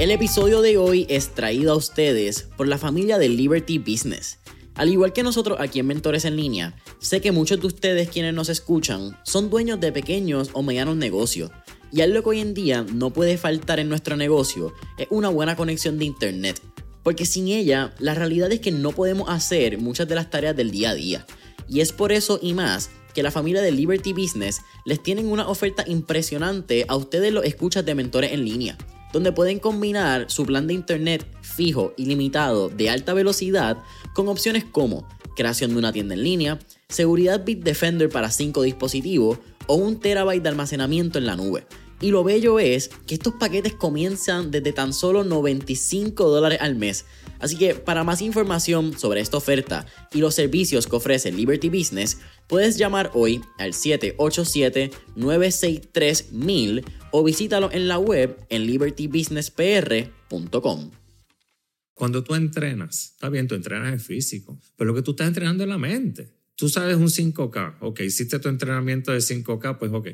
El episodio de hoy es traído a ustedes por la familia de Liberty Business. Al igual que nosotros aquí en Mentores en Línea, sé que muchos de ustedes quienes nos escuchan son dueños de pequeños o medianos negocios. Y algo que hoy en día no puede faltar en nuestro negocio es una buena conexión de internet. Porque sin ella, la realidad es que no podemos hacer muchas de las tareas del día a día. Y es por eso y más que la familia de Liberty Business les tienen una oferta impresionante a ustedes los escuchas de mentores en línea donde pueden combinar su plan de internet fijo y limitado de alta velocidad con opciones como creación de una tienda en línea, seguridad Bitdefender para 5 dispositivos o un terabyte de almacenamiento en la nube. Y lo bello es que estos paquetes comienzan desde tan solo 95 dólares al mes. Así que para más información sobre esta oferta y los servicios que ofrece Liberty Business, puedes llamar hoy al 787-963-1000 o visítalo en la web en libertybusinesspr.com. Cuando tú entrenas, está bien, tú entrenas en físico, pero lo que tú estás entrenando es la mente. Tú sabes un 5K, ok, hiciste tu entrenamiento de 5K, pues ok,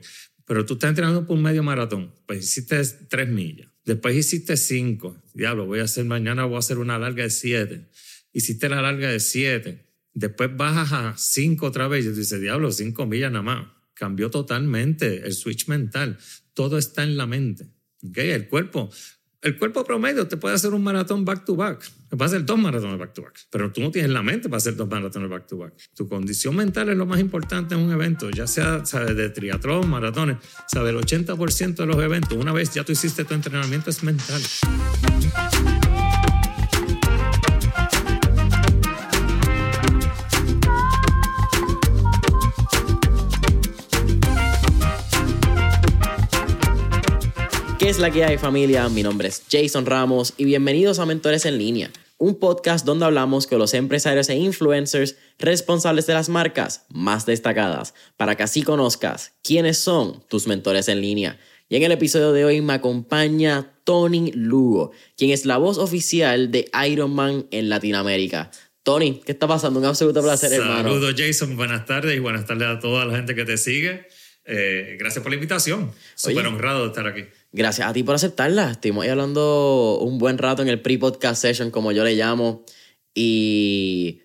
pero tú estás entrenando por un medio maratón, pues hiciste 3 millas, después hiciste 5, diablo, voy a hacer mañana, voy a hacer una larga de 7, hiciste la larga de 7, después bajas a 5 otra vez y dices, diablo, 5 millas nada más. Cambió totalmente el switch mental todo está en la mente. ¿okay? El cuerpo, el cuerpo promedio te puede hacer un maratón back to back. Te puede hacer dos maratones back to back. Pero tú no tienes la mente para hacer dos maratones back to back. Tu condición mental es lo más importante en un evento, ya sea ¿sabes? de triatlón, maratones. ¿sabes? El 80% de los eventos, una vez ya tú hiciste tu entrenamiento, es mental. Es la que hay familia? Mi nombre es Jason Ramos y bienvenidos a Mentores en línea, un podcast donde hablamos con los empresarios e influencers responsables de las marcas más destacadas, para que así conozcas quiénes son tus mentores en línea. Y en el episodio de hoy me acompaña Tony Lugo, quien es la voz oficial de Iron Man en Latinoamérica. Tony, ¿qué está pasando? Un absoluto placer, hermano. Saludos, Jason. Buenas tardes y buenas tardes a toda la gente que te sigue. Eh, gracias por la invitación. Súper honrado de estar aquí. Gracias a ti por aceptarla. Estuvimos ahí hablando un buen rato en el pre-podcast session, como yo le llamo. Y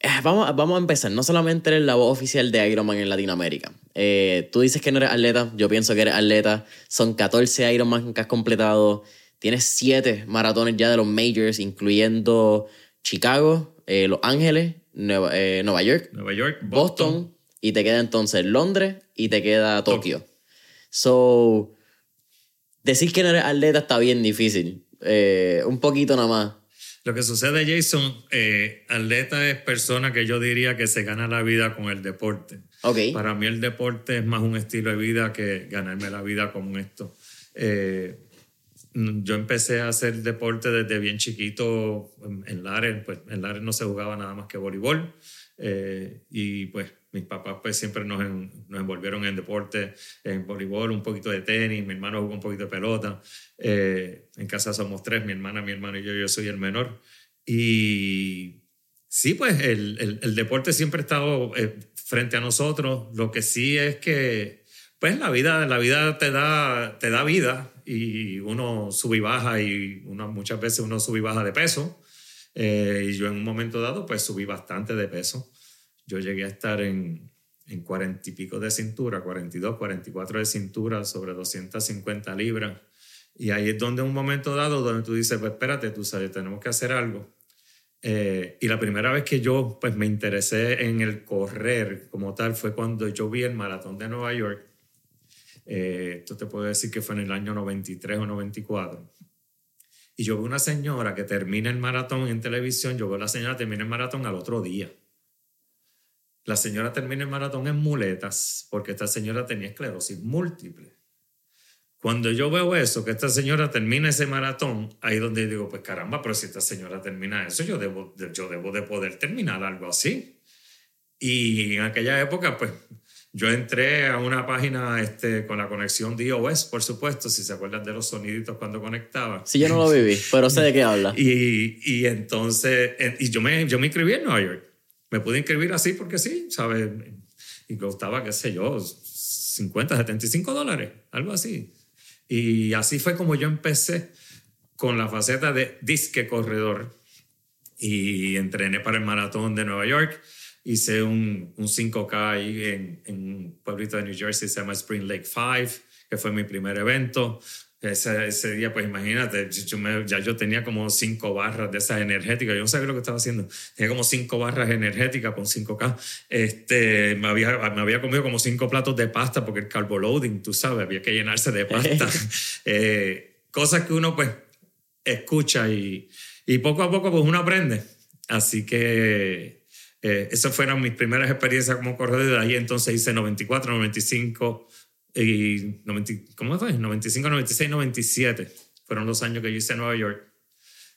eh, vamos, vamos a empezar. No solamente eres la voz oficial de Ironman en Latinoamérica. Eh, tú dices que no eres atleta. Yo pienso que eres atleta. Son 14 Ironman que has completado. Tienes 7 maratones ya de los majors, incluyendo Chicago, eh, Los Ángeles, Nueva, Nueva, York, Nueva York Boston, Y te queda entonces Londres y te queda Tokio. So decir que no eres atleta está bien difícil. Eh, un poquito nada más. Lo que sucede, Jason, eh, atleta es persona que yo diría que se gana la vida con el deporte. Okay. Para mí el deporte es más un estilo de vida que ganarme la vida con esto. Eh, yo empecé a hacer deporte desde bien chiquito en, Lares. Pues en Lares no se jugaba nada más que voleibol. y pues mis papás pues siempre nos, nos, envolvieron en deporte, en voleibol, un poquito de tenis, mi hermano jugó un poquito de pelota. Eh, en casa somos tres, mi hermana, mi hermano y yo, yo soy el menor. Y sí, pues el, el, deporte siempre ha estado eh, frente a nosotros. Lo que sí es que, pues la vida, la vida te da, te da vida y uno sube y baja y uno, muchas veces uno sube y baja de peso. Eh, y yo en un momento dado, pues subí bastante de peso yo llegué a estar en, en 40 y pico de cintura, 42, 44 de cintura, sobre 250 libras. Y ahí es donde un momento dado, donde tú dices, pues espérate, tú sabes, tenemos que hacer algo. Eh, y la primera vez que yo pues, me interesé en el correr como tal fue cuando yo vi el maratón de Nueva York. Eh, esto te puedo decir que fue en el año 93 o 94. Y yo vi una señora que termina el maratón en televisión, yo veo a la señora termina el maratón al otro día. La señora termina el maratón en muletas porque esta señora tenía esclerosis múltiple. Cuando yo veo eso, que esta señora termina ese maratón, ahí donde digo, pues caramba, pero si esta señora termina eso, yo debo, yo debo de poder terminar algo así. Y en aquella época, pues yo entré a una página este, con la conexión DOS, por supuesto, si se acuerdan de los soniditos cuando conectaba. Sí, yo no lo viví, pero sé de qué habla. Y, y entonces, y yo me, yo me inscribí en Nueva York me pude inscribir así porque sí, ¿sabes? Y costaba, qué sé yo, 50, 75 dólares, algo así. Y así fue como yo empecé con la faceta de disque corredor y entrené para el maratón de Nueva York. Hice un, un 5K ahí en, en, un pueblito de New Jersey, se llama Spring Lake 5, que fue mi primer evento. Ese, ese día, pues imagínate, yo me, ya yo tenía como cinco barras de esas energéticas. Yo no sabía lo que estaba haciendo. Tenía como cinco barras energéticas con 5K. Este, me, había, me había comido como cinco platos de pasta porque el carbo loading, tú sabes, había que llenarse de pasta. eh, cosas que uno pues escucha y, y poco a poco pues uno aprende. Así que eh, esas fueron mis primeras experiencias como corredor. De ahí entonces hice 94, 95 y 90, ¿cómo fue? 95, 96, 97. Fueron los años que yo hice en Nueva York.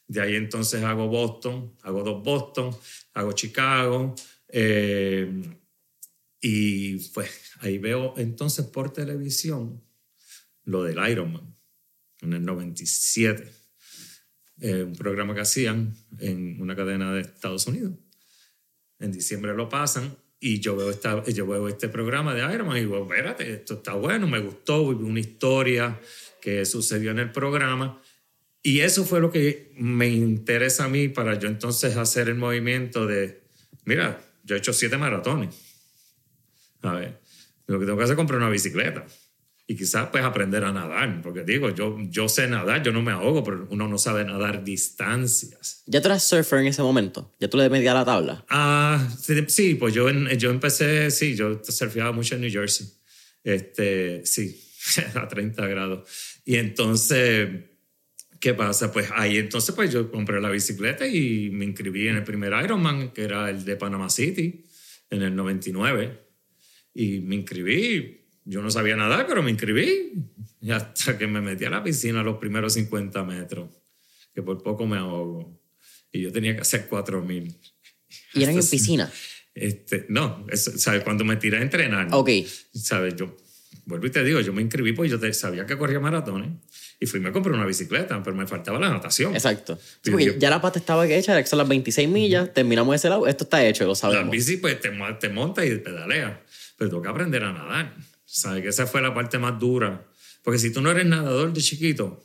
De ahí entonces hago Boston, hago dos Boston, hago Chicago. Eh, y pues ahí veo entonces por televisión lo del Ironman en el 97. Eh, un programa que hacían en una cadena de Estados Unidos. En diciembre lo pasan y yo veo, esta, yo veo este programa de Ironman y digo, espérate, esto está bueno, me gustó, una historia que sucedió en el programa. Y eso fue lo que me interesa a mí para yo entonces hacer el movimiento de, mira, yo he hecho siete maratones. A ver, lo que tengo que hacer es comprar una bicicleta y quizás pues aprender a nadar, porque digo, yo, yo sé nadar, yo no me ahogo, pero uno no sabe nadar distancias. ¿Ya tú eras surfer en ese momento? ¿Ya tú le medías la tabla? Ah, sí, pues yo, yo empecé, sí, yo surfeaba mucho en New Jersey, este, sí, a 30 grados. Y entonces, ¿qué pasa? Pues ahí entonces pues yo compré la bicicleta y me inscribí en el primer Ironman, que era el de Panama City, en el 99. Y me inscribí, yo no sabía nadar, pero me inscribí. Y hasta que me metí a la piscina los primeros 50 metros, que por poco me ahogo. Y yo tenía que hacer 4000. ¿Y eran en piscina? Este, no, ¿sabes? Cuando me tiré a entrenar. Ok. ¿Sabes? Yo, vuelvo y te digo, yo me inscribí porque yo sabía que corría maratones. Y fui y me compré una bicicleta, pero me faltaba la natación. Exacto. porque ya la pata estaba hecha, son las 26 millas, terminamos ese lado, esto está hecho, lo sabemos. La bici, pues te, te monta y pedalea. Pero tengo que aprender a nadar. ¿Sabes? Que esa fue la parte más dura. Porque si tú no eres nadador de chiquito,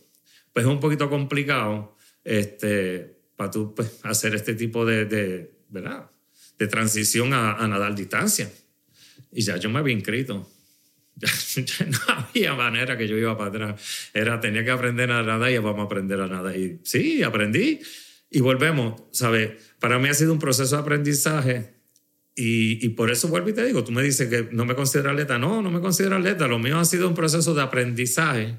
pues es un poquito complicado este, para tú pues, hacer este tipo de, de, ¿verdad? de transición a, a, nadar distancia. Y ya yo me había inscrito. Ya, no había manera que yo iba para atrás. Era, tenía que aprender a nadar y vamos a aprender a nadar. Y sí, aprendí. Y volvemos, ¿sabes? Para mí ha sido un proceso de aprendizaje y, y, por eso vuelvo y te digo, tú me dices que no me considero atleta. No, no me considero atleta. Lo mío ha sido un proceso de aprendizaje.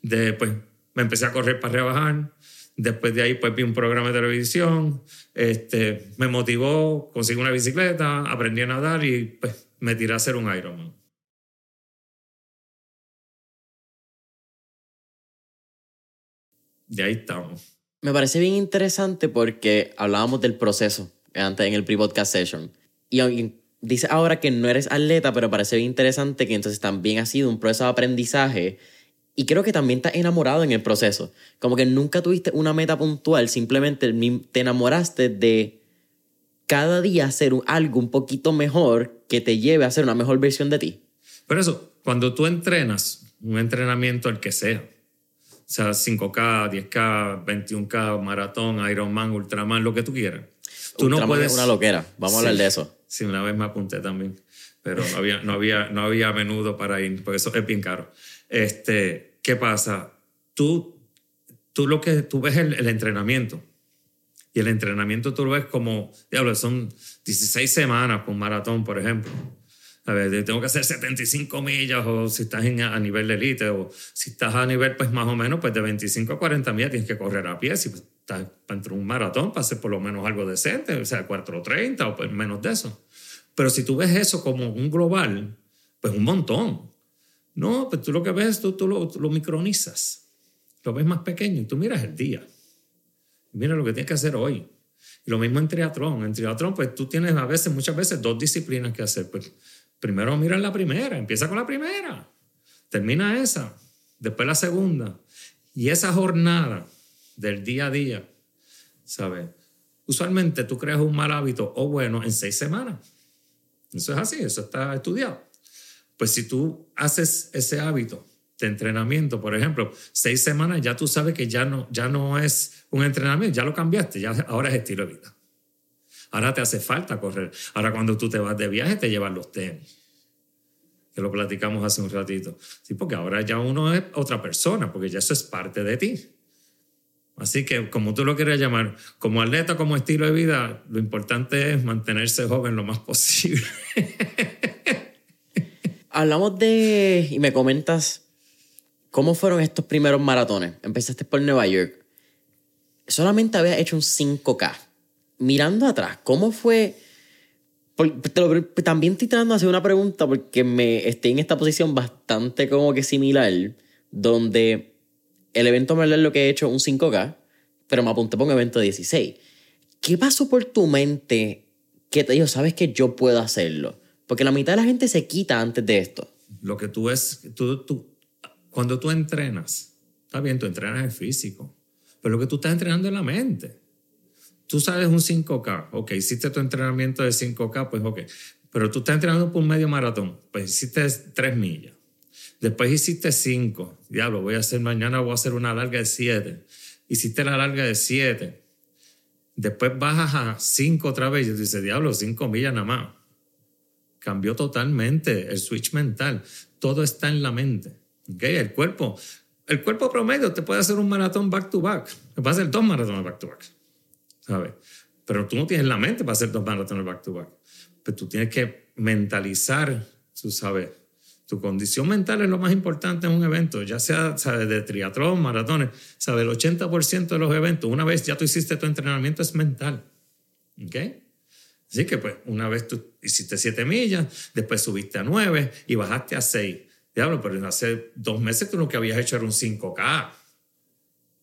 De, pues, me empecé a correr para rebajar. Después de ahí, pues, vi un programa de televisión. Este, me motivó, conseguí una bicicleta, aprendí a nadar y, pues, me tiré a hacer un Ironman. De ahí estamos. Me parece bien interesante porque hablábamos del proceso antes en el pre-podcast session y dice ahora que no eres atleta, pero parece bien interesante que entonces también ha sido un proceso de aprendizaje y creo que también estás enamorado en el proceso. Como que nunca tuviste una meta puntual, simplemente te enamoraste de cada día hacer algo un poquito mejor que te lleve a ser una mejor versión de ti. Por eso, cuando tú entrenas, un entrenamiento el que sea, o sea, 5K, 10K, 21K, maratón, Ironman, Ultraman, lo que tú quieras. Tú no puedes... una loquera, vamos a hablar de eso. Sí, una vez me apunté también, pero no había, no había, no había menudo para ir, porque eso es bien caro. Este, ¿Qué pasa? Tú, tú lo que tú ves el, el entrenamiento. Y el entrenamiento tú lo ves como, diablo, son 16 semanas con maratón, por ejemplo. A ver, tengo que hacer 75 millas o si estás en, a nivel de élite o si estás a nivel pues más o menos pues de 25 a 40 millas tienes que correr a pie. Si pues, estás entre un maratón para hacer por lo menos algo decente, o sea, 4.30 o pues menos de eso. Pero si tú ves eso como un global, pues un montón. No, pues tú lo que ves, tú, tú, lo, lo micronizas. Lo ves más pequeño y tú miras el día. Mira lo que tienes que hacer hoy. Y lo mismo en triatlón. En triatlón, pues tú tienes a veces, muchas veces, dos disciplinas que hacer. Pues primero mira la primera, empieza con la primera, termina esa, después la segunda. Y esa jornada del día a día, ¿sabes? Usualmente tú creas un mal hábito o bueno en seis semanas. Eso es así, eso está estudiado. Pues si tú haces ese hábito de entrenamiento, por ejemplo, seis semanas ya tú sabes que ya no, ya no es un entrenamiento, ya lo cambiaste, ya ahora es estilo de vida. Ahora te hace falta correr. Ahora cuando tú te vas de viaje te llevan los tenis. Que lo platicamos hace un ratito. Sí, porque ahora ya uno es otra persona, porque ya eso es parte de ti. Así que, como tú lo quieras llamar, como atleta, como estilo de vida, lo importante es mantenerse joven lo más posible. Hablamos de, y me comentas, ¿cómo fueron estos primeros maratones? Empezaste por Nueva York. Solamente habías hecho un 5K. Mirando atrás, ¿cómo fue? también estoy tratando de hacer una pregunta porque me estoy en esta posición bastante como que similar, donde el evento es lo que he hecho un 5K, pero me apunté por un evento de 16. ¿Qué pasó por tu mente que te dijo, sabes que yo puedo hacerlo? Porque la mitad de la gente se quita antes de esto. Lo que tú es, tú, tú, cuando tú entrenas, está bien, tú entrenas el físico, pero lo que tú estás entrenando es la mente. Tú sabes un 5K, ok, hiciste tu entrenamiento de 5K, pues ok, pero tú estás entrenando por un medio maratón, pues hiciste 3 millas. Después hiciste 5, diablo, voy a hacer mañana, voy a hacer una larga de 7. Hiciste la larga de 7. Después bajas a 5 otra vez y dices, diablo, 5 millas nada más cambió totalmente el switch mental. Todo está en la mente. ¿okay? El cuerpo, el cuerpo promedio te puede hacer un maratón back to back. Te puede hacer dos maratones back to back. ¿Sabes? Pero tú no tienes la mente para hacer dos maratones back to back. Pero tú tienes que mentalizar, tú sabes. Tu condición mental es lo más importante en un evento, ya sea ¿sabes? de triatlón, maratones. ¿sabes? El 80% de los eventos, una vez ya tú hiciste tu entrenamiento, es mental. ¿ok? Así que pues una vez tú hiciste 7 millas, después subiste a 9 y bajaste a 6. Diablo, pero hace dos meses tú lo que habías hecho era un 5K.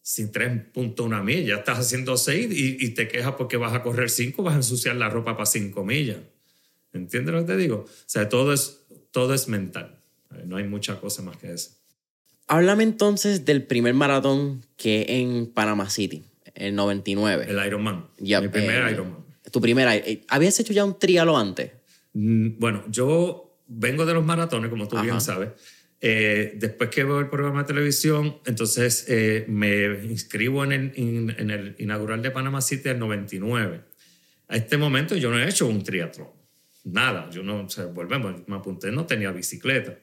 Sin 3.1 millas, ya estás haciendo 6 y, te quejas porque vas a correr 5, vas a ensuciar la ropa para 5 millas. ¿Entiendes lo que te digo? O sea, todo es, todo es mental. No hay mucha cosa más que eso. Háblame entonces del primer maratón que en Panama City, el 99. El Ironman. Mi primer Ironman tu primera. Eh, ¿Habías hecho ya un trialo antes? Mm, bueno, yo vengo de los maratones, como tú bien sabes. Eh, después que veo el programa de televisión, entonces eh, me inscribo en el, en el, inaugural de Panama City del 99. A este momento yo no he hecho un triatlón. Nada, yo no, o sea, volvemos, me apunté, no tenía bicicleta.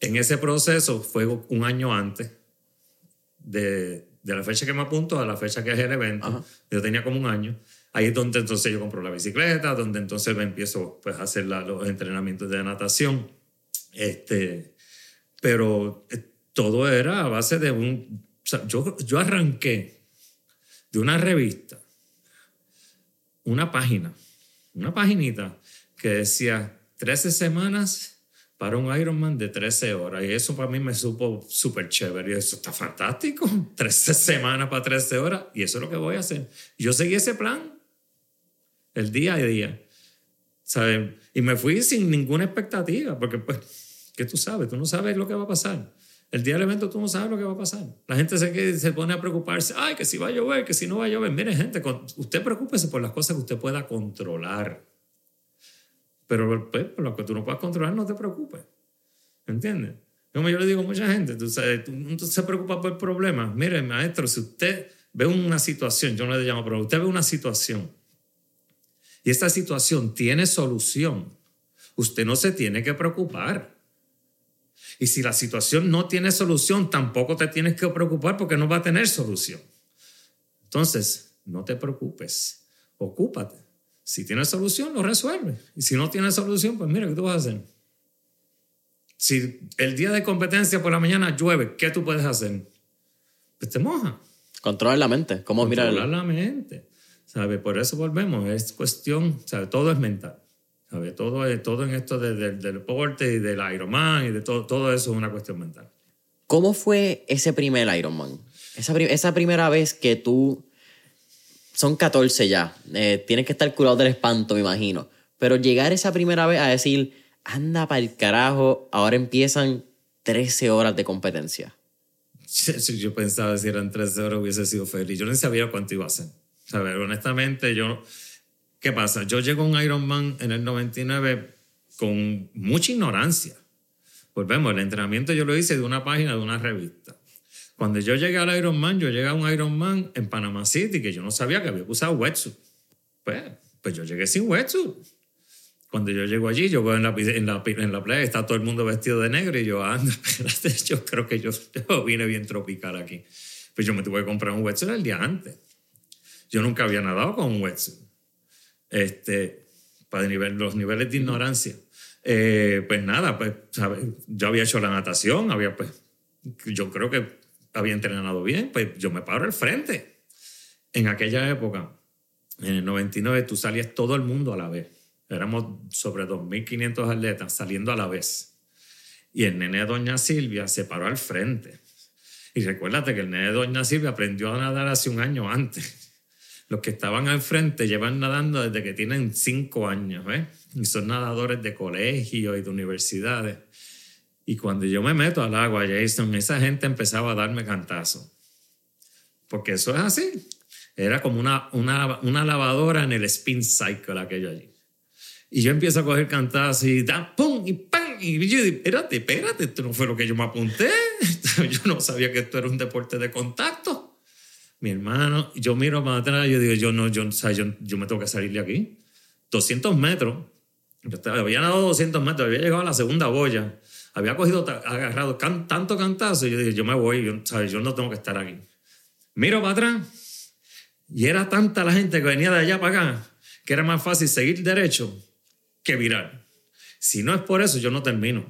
En ese proceso fue un año antes de, de la fecha que me apunto a la fecha que es el evento. Yo tenía como un año. Ahí es donde entonces yo compro la bicicleta, donde entonces me empiezo pues, a hacer los entrenamientos de natación. Este, pero eh, todo era a base de un... O sea, yo, yo arranqué de una revista, una página, una paginita que decía 13 semanas para un Ironman de 13 horas. Y eso para mí me supo súper chévere. Y eso está fantástico. 13 semanas para 13 horas. Y eso es lo que voy a hacer. Yo seguí ese plan el día a día. ¿Sabes? Y me fui sin ninguna expectativa, porque pues, ¿qué tú sabes? Tú no sabes lo que va a pasar. El día del evento tú no sabes lo que va a pasar. La gente se, se pone a preocuparse, ay, que si va a llover, que si no va a llover. Mire, gente, usted preocúpese por las cosas que usted pueda controlar. Pero pues, lo que tú no puedas controlar, no te preocupes. ¿Entiendes? Como yo le digo a mucha gente, tú, sabes, se preocupa por problemas. Mire, maestro, si usted ve una situación, yo no le llamo, pero usted ve una situación y esta situación tiene solución, usted no se tiene que preocupar. Y si la situación no tiene solución, tampoco te tienes que preocupar porque no va a tener solución. Entonces, no te preocupes, ocúpate. Si tiene solución, lo resuelve. Y si no tiene solución, pues mira, ¿qué tú vas a hacer? Si el día de competencia por la mañana llueve, ¿qué tú puedes hacer? Pues te moja. Controlar la mente. ¿Cómo Controlar la mente. ¿sabe? Por eso volvemos, es cuestión, ¿sabe? Todo es mental. ¿sabe? Todo, todo en esto del deporte y del Ironman y de todo, todo eso es una cuestión mental. ¿Cómo fue ese primer Ironman? Esa, esa primera vez que tú... Son 14 ya. Eh, tienes que estar curado del espanto, me imagino. Pero llegar esa primera vez a decir, anda para el carajo, ahora empiezan 13 horas de competencia. Yo pensaba si eran 13 horas hubiese sido feliz. Yo no sabía cuánto iba a ser. ¿Sabes? Honestamente, yo. ¿Qué pasa? Yo llego a un Ironman en el 99 con mucha ignorancia. Volvemos, el entrenamiento yo lo hice de una página de una revista. Cuando yo llegué al Ironman, yo llegué a un Ironman en Panama City que yo no sabía que había usar wetsuit. Pues, pues yo llegué sin wetsuit. Cuando yo llego allí, yo voy en la, en la, en la playa, está todo el mundo vestido de negro y yo, anda, espérate, yo creo que yo, yo vine bien tropical aquí. Pues yo me tuve que comprar un wetsuit el día antes. Yo nunca había nadado con un wetsuit. Este, para nivel, los niveles de ignorancia. Eh, pues nada, pues ¿sabes? yo había hecho la natación, había pues, yo creo que había entrenado bien, pues yo me paro al frente. En aquella época, en el 99, tú salías todo el mundo a la vez. Éramos sobre 2.500 atletas saliendo a la vez. Y el nene de Doña Silvia se paró al frente. Y recuérdate que el nene de Doña Silvia aprendió a nadar hace un año antes. Los que estaban al frente llevan nadando desde que tienen cinco años, ¿ves? Y son nadadores de colegio y de universidades. Y cuando yo me meto al agua, Jason, esa gente empezaba a darme cantazo. Porque eso es así. Era como una, una, una lavadora en el spin cycle aquello allí. Y yo empiezo a coger cantazos y da, pum, y pam. Y yo digo, espérate, espérate, esto no fue lo que yo me apunté. Yo no sabía que esto era un deporte de contacto mi hermano, yo miro para atrás y yo digo, yo no, yo, o sea, yo, yo, me tengo que salir de aquí. 200 metros. Yo había nadado 200 metros, había llegado a la segunda boya, había cogido, agarrado can, tanto cantazo y yo dije, yo me voy, yo, ¿sabes? yo no tengo que estar aquí. Miro para atrás y era tanta la gente que venía de allá para acá que era más fácil seguir derecho que virar. Si no es por eso, yo no termino.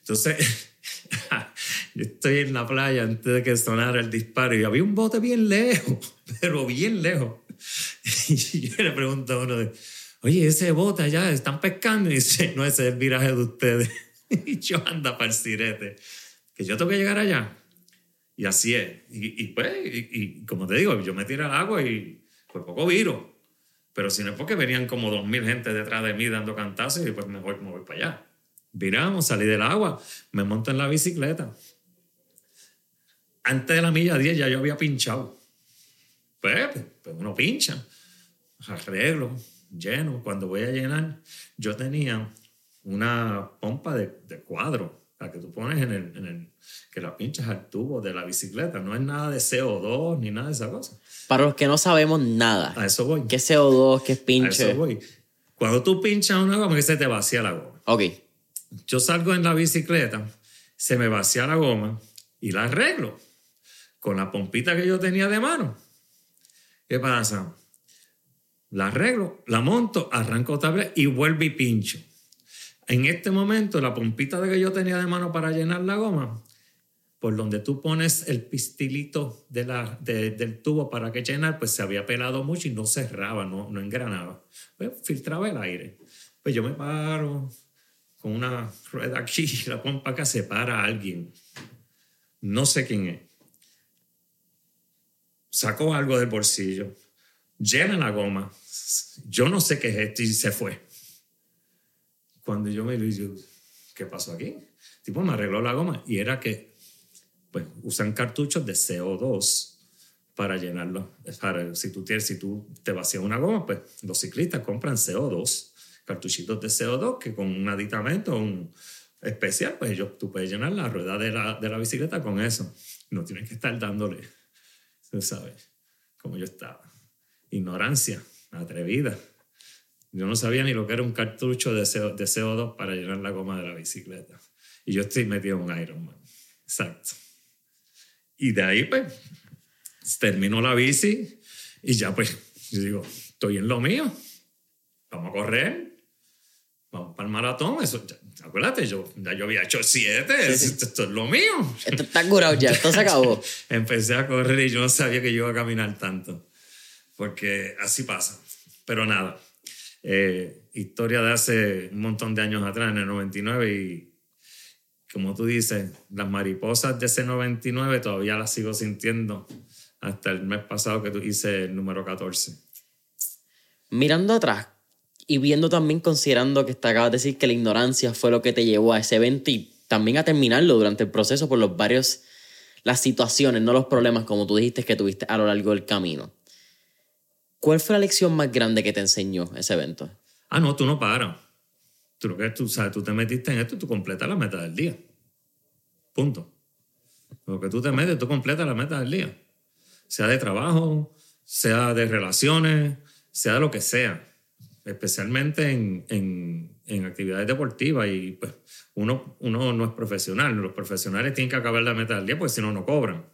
Entonces, Yo estoy en la playa antes de que sonara el disparo y había un bote bien lejos, pero bien lejos. Y yo le pregunto a uno, de, oye, ese bote allá, ¿están pescando? Y dice, no, ese es el viraje de ustedes. Y yo anda para el sirete, que yo tengo que llegar allá. Y así es. Y, y pues, y, como te digo, yo me tiré al agua y por poco viro. Pero si no es porque venían como dos mil gente detrás de mí dando cantazos y pues mejor me voy para allá. Viramos, salí del agua, me monto en la bicicleta antes de la milla 10 ya yo había pinchado. Pues, pues, pues, uno pincha, arreglo, lleno. Cuando voy a llenar, yo tenía una pompa de, de cuadro, la que tú pones en el, en el, que la pinchas al tubo de la bicicleta. No es nada de CO2 ni nada de esa cosa. Para los que no sabemos nada. A eso voy. ¿Qué es CO2? ¿Qué es pinche? A eso voy. Cuando tú pinchas una goma, que se te vacía la goma. Ok. Yo salgo en la bicicleta, se me vacía la goma y la arreglo con la pompita que yo tenía de mano. ¿Qué pasa? La arreglo, la monto, arranco tablet y vuelvo y pincho. En este momento, la pompita de que yo tenía de mano para llenar la goma, por donde tú pones el pistilito del tubo para que llenar, pues se había pelado mucho y no cerraba, no, engranaba. Pues filtraba el aire. Pues yo me paro con una rueda aquí, la pompa que separa a alguien. No sé quién es sacó algo del bolsillo, llena la goma, yo no sé qué es esto y se fue. Cuando yo me vi, ¿qué pasó aquí? Tipo, me arregló la goma y era que pues, usan cartuchos de CO2 para llenarlo. Para, si, tú tienes, si tú te vacías una goma, pues los ciclistas compran CO2, cartuchitos de CO2 que con un aditamento un especial, pues ellos, tú puedes llenar la rueda de la, de la bicicleta con eso. No tienes que estar dándole sabes, como yo estaba. Ignorancia, atrevida. Yo no sabía ni lo que era un cartucho de, CO, de CO2 para llenar la goma de la bicicleta. Y yo estoy metido en un Ironman. Exacto. Y de ahí, pues, terminó la bici y ya, pues, yo digo, estoy en lo mío. Vamos a correr. Vamos para el maratón. Eso, acuérdate, yo, ya yo había hecho siete, esto, es lo mío. Esto está curado ya, esto se acabó. Empecé a correr y yo no sabía que yo iba a caminar tanto, porque así pasa. Pero nada, eh, historia de hace un montón de años atrás, en el 99, y como tú dices, las mariposas de ese 99 todavía las sigo sintiendo hasta el mes pasado que tú hice el número 14. Mirando atrás, y viendo también, considerando que te acabas de decir que la ignorancia fue lo que te llevó a ese evento y también a terminarlo durante el proceso por los varios, las situaciones, no los problemas como tú dijiste que tuviste a lo largo del camino. ¿Cuál fue la lección más grande que te enseñó ese evento? Ah, no, tú no paras. Tú lo que tú sabes, tú te metiste en esto, tú completas la meta del día. Punto. Lo que tú te metes, tú completas la meta del día. Sea de trabajo, sea de relaciones, sea de lo que sea. Especialmente en, en, en actividades deportivas. Y pues uno, uno no es profesional. Los profesionales tienen que acabar la meta del día porque si no, no cobran.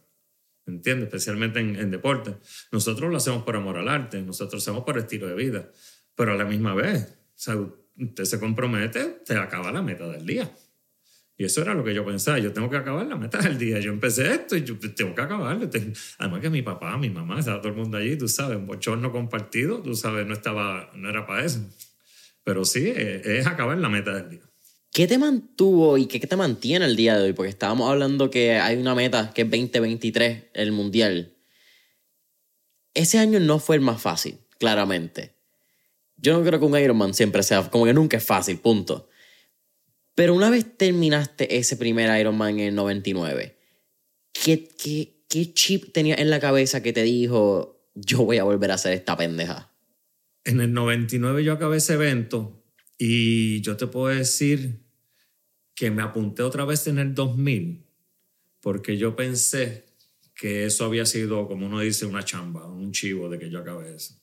¿Entiendes? Especialmente en, en deporte. Nosotros lo hacemos por amor al arte, nosotros lo hacemos por estilo de vida. Pero a la misma vez, o sea, usted se compromete, te acaba la meta del día. Y eso era lo que yo pensaba. Yo tengo que acabar la meta del día. Yo empecé esto y yo tengo que acabarlo. Además que mi papá, mi mamá, estaba todo el mundo allí, tú sabes, un bochorno compartido, tú sabes, no, estaba, no era para eso. Pero sí, es, acabar la meta del día. ¿Qué te mantuvo y qué te mantiene el día de hoy? Porque estábamos hablando que hay una meta que es 2023, el Mundial. Ese año no fue el más fácil, claramente. Yo no creo que un Ironman siempre sea, como que nunca es fácil, punto. Pero una vez terminaste ese primer Ironman en el 99, ¿qué, qué, qué chip tenías en la cabeza que te dijo, yo voy a volver a hacer esta pendeja? En el 99 yo acabé ese evento y yo te puedo decir que me apunté otra vez en el 2000 porque yo pensé que eso había sido, como uno dice, una chamba, un chivo de que yo acabé eso.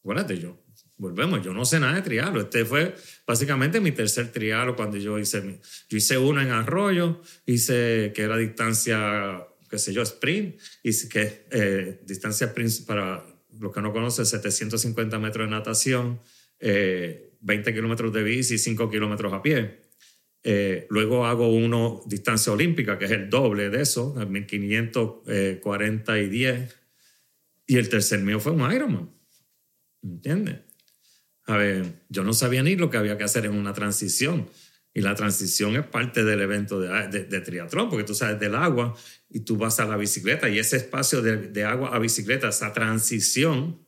Acuérdate, yo, volvemos, yo no sé nada de trialo. Este fue básicamente mi tercer trialo cuando yo hice, yo hice uno en Arroyo, hice que era distancia, qué sé yo, sprint, y que eh, distancia sprint para los que no conocen, 750 metros de natación, eh, 20 kilómetros de bici y 5 kilómetros a pie. Eh, luego hago uno distancia olímpica, que es el doble de eso, 1540 y 10. Y el tercer mío fue un Ironman. ¿Entiendes? A ver, yo no sabía ni lo que había que hacer en una transición. Y la transición es parte del evento de, de, de triatlón, porque tú sales del agua y tú vas a la bicicleta. Y ese espacio de, de agua a bicicleta, esa transición,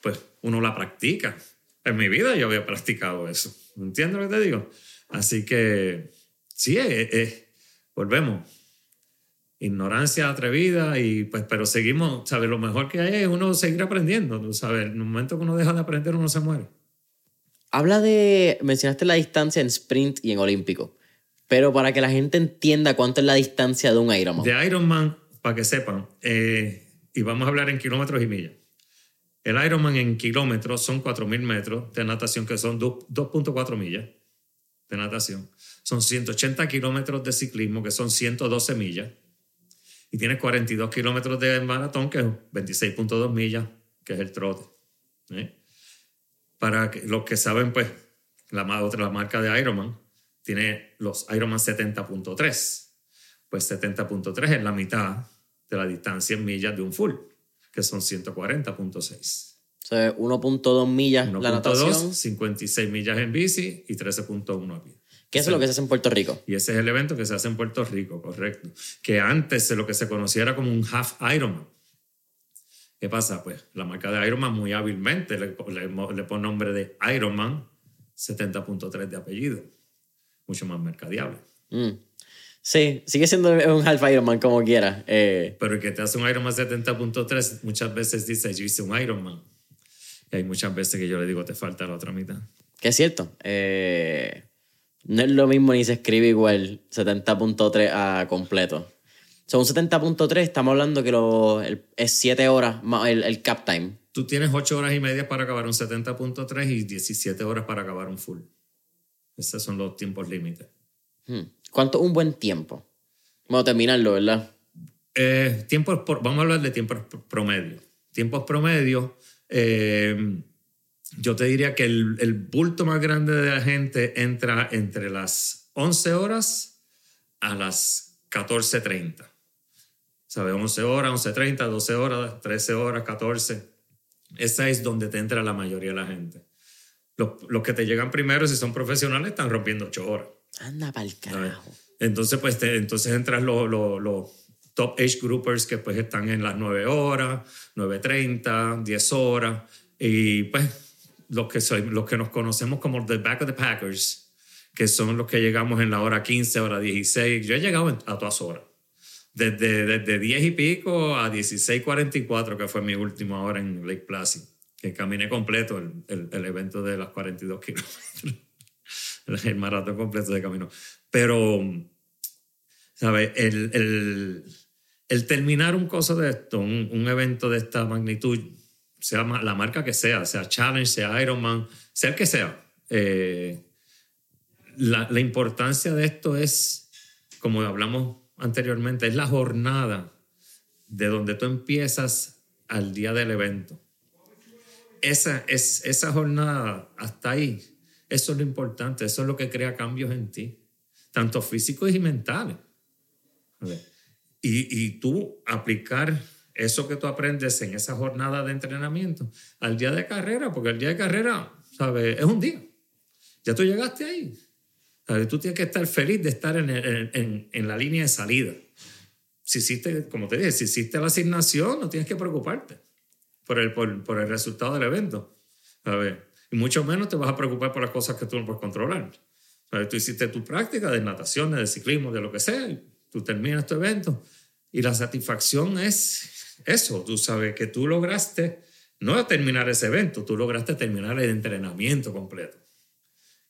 pues uno la practica. En mi vida yo había practicado eso. ¿Entiendes lo que te digo? Así que sí, es, es, volvemos. Ignorancia atrevida, y pues, pero seguimos, ¿sabes? Lo mejor que hay es uno seguir aprendiendo, ¿tú ¿sabes? En el momento que uno deja de aprender, uno se muere. Habla de, mencionaste la distancia en sprint y en olímpico, pero para que la gente entienda cuánto es la distancia de un Ironman. De Ironman, para que sepan, eh, y vamos a hablar en kilómetros y millas. El Ironman en kilómetros son 4.000 metros de natación, que son 2.4 millas natación. Son 180 kilómetros de ciclismo, que son 112 millas. Y tienes 42 kilómetros de maratón, que es 26.2 millas, que es el trote. ¿eh? Para los que saben, pues, la otra la marca de Ironman tiene los Ironman 70.3. Pues 70.3 es la mitad de la distancia en millas de un full, que son 140.6. O sea, 1.2 millas 1. la natación. 2, 56 millas en bici y 13.1 a pie. Eso es lo que se hace en Puerto Rico. Y ese es el evento que se hace en Puerto Rico, correcto. Que antes lo que se conocía era como un half Ironman. ¿Qué pasa? Pues la marca de Ironman muy hábilmente le, le, le pone nombre de Ironman 70.3 de apellido. Mucho más mercadeable. Mm. Sí, sigue siendo un half Ironman como quiera. Eh, Pero el que te hace un Ironman 70.3 muchas veces dice, yo hice un Ironman. Y hay muchas veces que yo le digo, te falta la otra mitad. Que es cierto. Eh, no es lo mismo ni se escribe igual 70.3 a completo. Son un 70.3, estamos hablando que lo, el, es 7 horas más el, el, cap time. Tú tienes 8 horas y media para acabar un 70.3 y 17 horas para acabar un full. Esos son los tiempos límites. Hmm. ¿Cuánto es un buen tiempo? Vamos a terminarlo, ¿verdad? Eh, tiempos por, vamos a hablar de tiempos promedio. Tiempos promedio, eh, yo te diría que el, el, bulto más grande de la gente entra entre las 11 horas a las 14.30. ¿Sabes? 11 horas, 11.30, 12 horas, 13 horas, 14. Esa es donde te entra la mayoría de la gente. Los, los que te llegan primero, si son profesionales, están rompiendo 8 horas. Anda pa'l carajo. Entonces, pues, te, entonces entran los, los, los top age groupers que pues están en las 9 horas, 9.30, 10 horas. Y pues los que, soy, los que nos conocemos como the back of the Packers, que son los que llegamos en la hora 15, hora 16. Yo he llegado a todas horas. Desde, desde 10 y pico a 16.44, que fue mi última hora en Lake Placid, que caminé completo el, el, el evento de las 42 kilómetros. el maratón completo de camino. Pero, ¿sabes? El, el, el, terminar un coso de esto, un, evento de esta magnitud, sea la marca que sea, sea Challenge, sea Ironman, sea el que sea, eh, la, importancia de esto es, como hablamos anteriormente, es la jornada de donde tú empiezas al día del evento. Esa, es, esa jornada hasta ahí, eso es lo importante, eso es lo que crea cambios en ti, tanto físicos y mentales. Y, tú aplicar eso que tú aprendes en esa jornada de entrenamiento al día de carrera, porque el día de carrera, ¿sabes? Es un día. Ya tú llegaste ahí. Tú tienes que estar feliz de estar en, en, la línea de salida. Si hiciste, como te dije, si hiciste la asignación, no tienes que preocuparte por el, por, por el resultado del evento. ver Y mucho menos te vas a preocupar por las cosas que tú no puedes controlar. ¿Sabes? Tú hiciste tu práctica de natación, de ciclismo, de lo que sea, tú terminas tu evento. Y la satisfacción es eso, tú sabes que tú lograste no terminar ese evento, tú lograste terminar el entrenamiento completo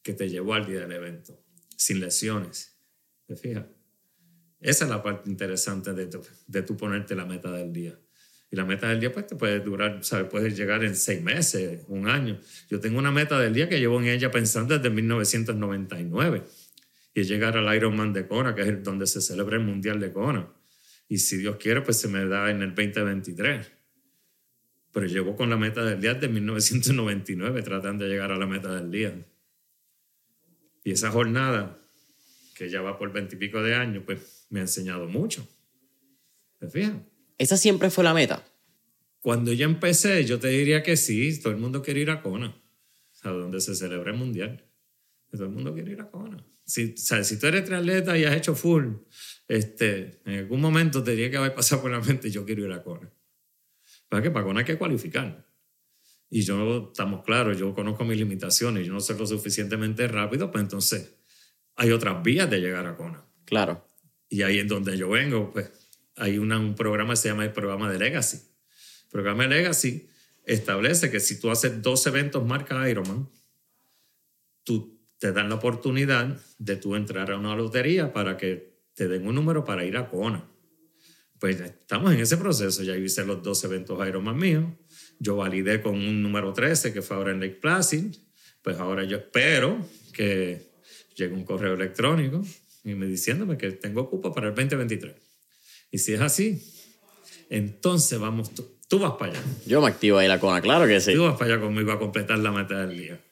que te llevó al día del evento, sin lesiones. ¿Te fijas? Esa es la parte interesante de tu, de tu ponerte la meta del día. Y la meta del día pues te puede durar, ¿sabes? Puede llegar en seis meses, un año. Yo tengo una meta del día que llevo en ella pensando desde 1999 y llegar al Ironman de Kona, que es donde se celebra el Mundial de Kona. Y si Dios quiere, pues se me da en el 2023. Pero llevo con la meta del día desde 1999 tratando de llegar a la meta del día. Y esa jornada, que ya va por veintipico de años, pues me ha enseñado mucho. ¿Te fijas? ¿Esa siempre fue la meta? Cuando yo empecé, yo te diría que sí, todo el mundo quiere ir a Kona, a donde se celebra el mundial. Todo el mundo quiere ir a Kona. Si, si tú eres triatleta y has hecho full, este, en algún momento tendría que haber pasado por la mente, yo quiero ir a Kona. ¿Para qué? Para Kona hay que cualificar y yo, estamos claros, yo conozco mis limitaciones, yo no sé lo suficientemente rápido, pues entonces hay otras vías de llegar a Kona. Claro. Y ahí es donde yo vengo, pues hay una, un programa que se llama el programa de Legacy. El programa de Legacy establece que si tú haces dos eventos marca Ironman, tú te dan la oportunidad de tú entrar a una lotería para que te den un número para ir a Kona. Pues estamos en ese proceso, ya hice los dos eventos Ironman míos yo validé con un número 13 que fue ahora en Lake Placid. Pues ahora yo espero que llegue un correo electrónico y me diciéndome que tengo cupo para el 2023. Y si es así, entonces vamos, tú, tú vas para allá. Yo me activo ahí la cona, claro que sí. Tú vas para allá conmigo a completar la meta del día.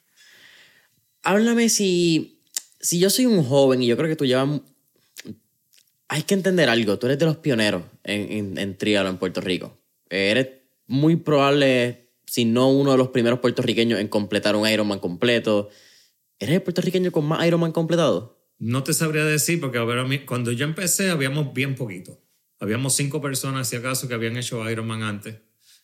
Háblame si, si yo soy un joven y yo creo que tú llevas... Hay que entender algo, tú eres de los pioneros en, en, en en Puerto Rico. Eres muy probable, si no uno de los primeros puertorriqueños en completar un Ironman completo. ¿Eres el puertorriqueño con más Ironman completado? No te sabría decir, porque cuando yo empecé habíamos bien poquito. Habíamos cinco personas, si acaso, que habían hecho Ironman antes.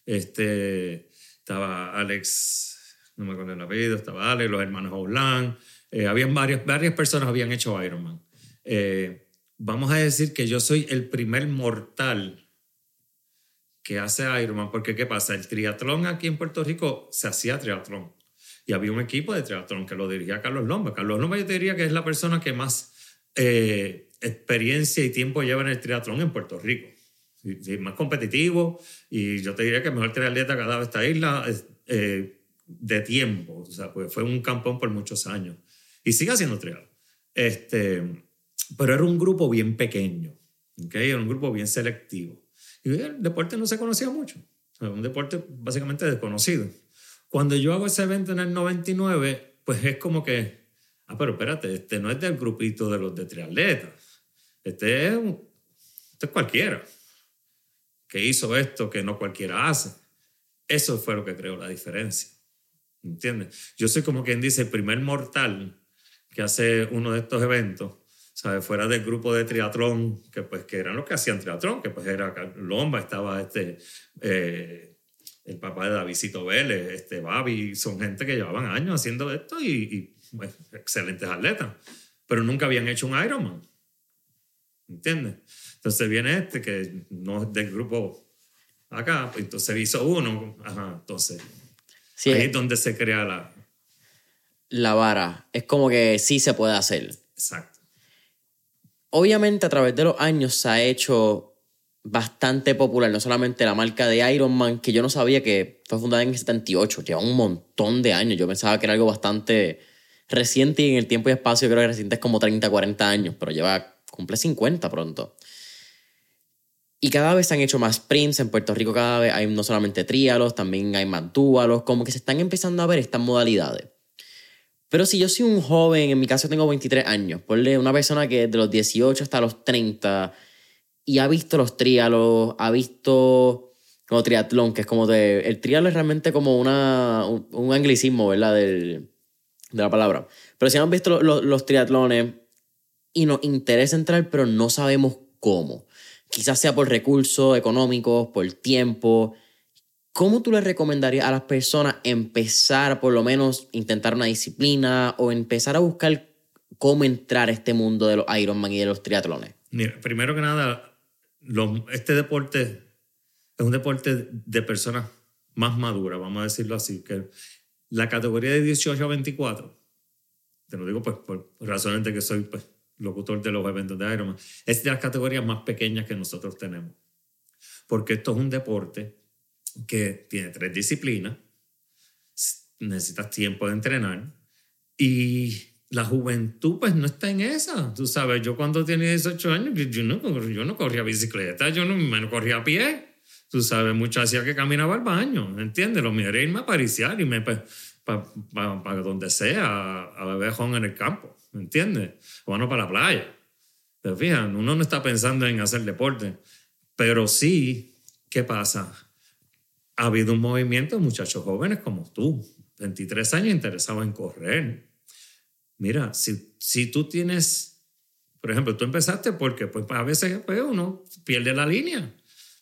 Este, estaba Alex, no me acuerdo el apellido, estaba Alex, los hermanos Oulán. Eh, habían varias, varias personas habían hecho Ironman. Eh, vamos a decir que yo soy el primer mortal que hace Ironman, porque ¿qué pasa? El triatlón aquí en Puerto Rico se hacía triatlón y había un equipo de triatlón que lo dirigía Carlos Lomba. Carlos Lomba yo te diría que es la persona que más eh, experiencia y tiempo lleva en el triatlón en Puerto Rico. Y, más competitivo y yo te diría que el mejor triatleta que ha dado esta isla de tiempo, o sea, pues fue un campón por muchos años y sigue haciendo triatlón. Este, pero era un grupo bien pequeño, ¿okay? era un grupo bien selectivo. Y el deporte no se conocía mucho. un deporte básicamente desconocido. Cuando yo hago ese evento en el 99, pues es como que, ah, pero espérate, este no es del grupito de los de triatletas. Este es, este es cualquiera que hizo esto que no cualquiera hace. Eso fue lo que creó la diferencia. ¿Entiendes? Yo soy como quien dice el primer mortal que hace uno de estos eventos ¿sabes? Fuera del grupo de triatlón, que pues que eran los que hacían triatlón, que pues era Lomba, estaba este, eh, el papá de Davidito Vélez, este Babi, son gente que llevaban años haciendo esto y, y pues, excelentes atletas, pero nunca habían hecho un Ironman, ¿entiendes? Entonces viene este que no es del grupo acá, pues entonces hizo uno, ajá, entonces ahí es donde se crea la, la vara. Es como que sí se puede hacer. Exacto. Obviamente a través de los años se ha hecho bastante popular, no solamente la marca de Iron Man, que yo no sabía que fue fundada en el 78, lleva un montón de años, yo pensaba que era algo bastante reciente y en el tiempo y espacio creo que reciente es como 30, 40 años, pero lleva, cumple 50 pronto. Y cada vez se han hecho más prints, en Puerto Rico cada vez hay no solamente tríalos, también hay más dúalos, como que se están empezando a ver estas modalidades. Pero si yo soy un joven, en mi caso tengo 23 años, ponle una persona que de los 18 hasta los 30 y ha visto los trialos, ha visto como triatlón, que es como de... El trialo es realmente como una, un, anglicismo, ¿verdad? Del, de la palabra. Pero si hemos visto los, los triatlones y nos interesa entrar, pero no sabemos cómo. Quizás sea por recursos económicos, por tiempo. ¿Cómo tú le recomendarías a las personas empezar, por lo menos, intentar una disciplina o empezar a buscar cómo entrar a este mundo de los Ironman y de los triatlones? Mira, primero que nada, este deporte es un deporte de personas más maduras, vamos a decirlo así, que la categoría de 18 a 24, te lo digo pues por razones de que soy pues, locutor de los eventos de Ironman, es de las categorías más pequeñas que nosotros tenemos. Porque esto es un deporte que tiene tres disciplinas, necesitas tiempo de entrenar y la juventud pues no está en esa. Tú sabes, yo cuando tenía 18 años, yo no, yo no corría bicicleta, yo no me corría a pie. Tú sabes, mucho hacía que caminaba al baño, ¿entiendes? Lo mío era irme a pariciar y me para pa, donde sea, a, beber jón en el campo, ¿entiendes? O bueno, para la playa. Pero fíjate, uno no está pensando en hacer deporte, pero sí, ¿qué pasa? Ha habido un movimiento de muchachos jóvenes como tú, 23 años interesados en correr, Mira, si, si tú tienes, por ejemplo, tú empezaste porque pues, a veces pues, uno pierde la línea.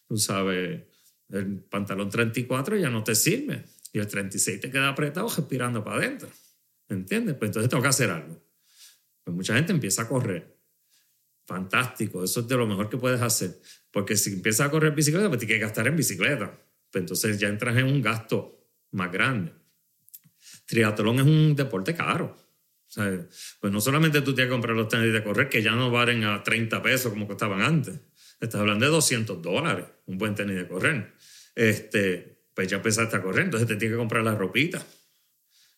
Tú sabes, el pantalón 34 ya no te sirve y el 36 te queda apretado respirando para adentro. ¿Entiendes? Pues entonces tengo que hacer algo. Pues mucha gente empieza a correr. Fantástico, eso es de lo mejor que puedes hacer. Porque si empiezas a correr bicicleta, pues tienes que gastar en bicicleta. Pues entonces ya entras en un gasto más grande. Triatlón es un deporte caro pues no solamente tú tienes que comprar los tenis de correr, que ya no valen a 30 pesos como costaban antes. Estás hablando de 200 dólares, un buen tenis de correr. Este, pues ya empezaste a correr, entonces te tienes que comprar la ropita.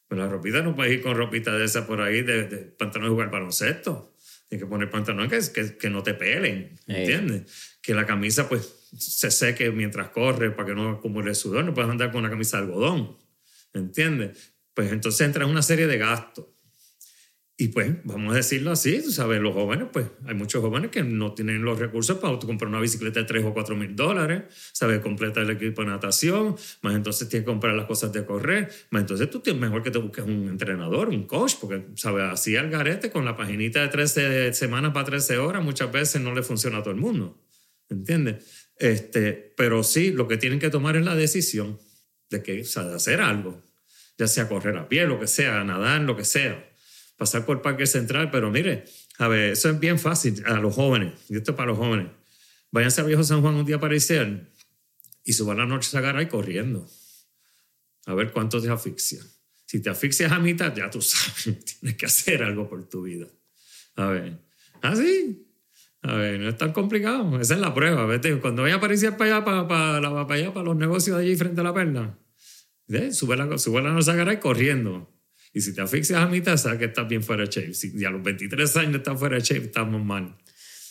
Pues la ropita no puedes ir con ropita de esa por ahí, de, de pantalón de jugar baloncesto. Tienes que poner pantalones que, que, no te pelen, ¿entiendes? Que la camisa pues se seque mientras corre para que no acumule sudor. No puedes andar con una camisa de algodón, ¿entiendes? Pues entonces entra en una serie de gastos. Y pues, vamos a decirlo así, tú sabes, los jóvenes, pues hay muchos jóvenes que no tienen los recursos para comprar una bicicleta de 3 o 4 mil dólares, ¿sabes? Completa el equipo de natación, más entonces tienes que comprar las cosas de correr, más entonces tú tienes mejor que te busques un entrenador, un coach, porque, ¿sabes? Así al garete con la paginita de 13 semanas para 13 horas muchas veces no le funciona a todo el mundo, ¿entiendes? Este, pero sí, lo que tienen que tomar es la decisión de que, o sea, de hacer algo, ya sea correr a pie, lo que sea, nadar, lo que sea pasar por Parque Central, pero mire, a ver, eso es bien fácil a los jóvenes, y esto es para los jóvenes. Váyanse a Viejo San Juan un día para Isel y suban la noche a ahí corriendo. A ver cuánto te asfixia. Si te asfixias a mitad, ya tú sabes, tienes que hacer algo por tu vida. A ver, así. Ah, a ver, no es tan complicado. Esa es la prueba. Vete, cuando vaya a aparecer para allá, para, para, para, allá, para los negocios de allí frente a la perla, sube la, sube la noche a corriendo. Y si te asfixias a mitad, sabes que estás bien fuera de shape. Si a los 23 años estás fuera de shape, estamos mal.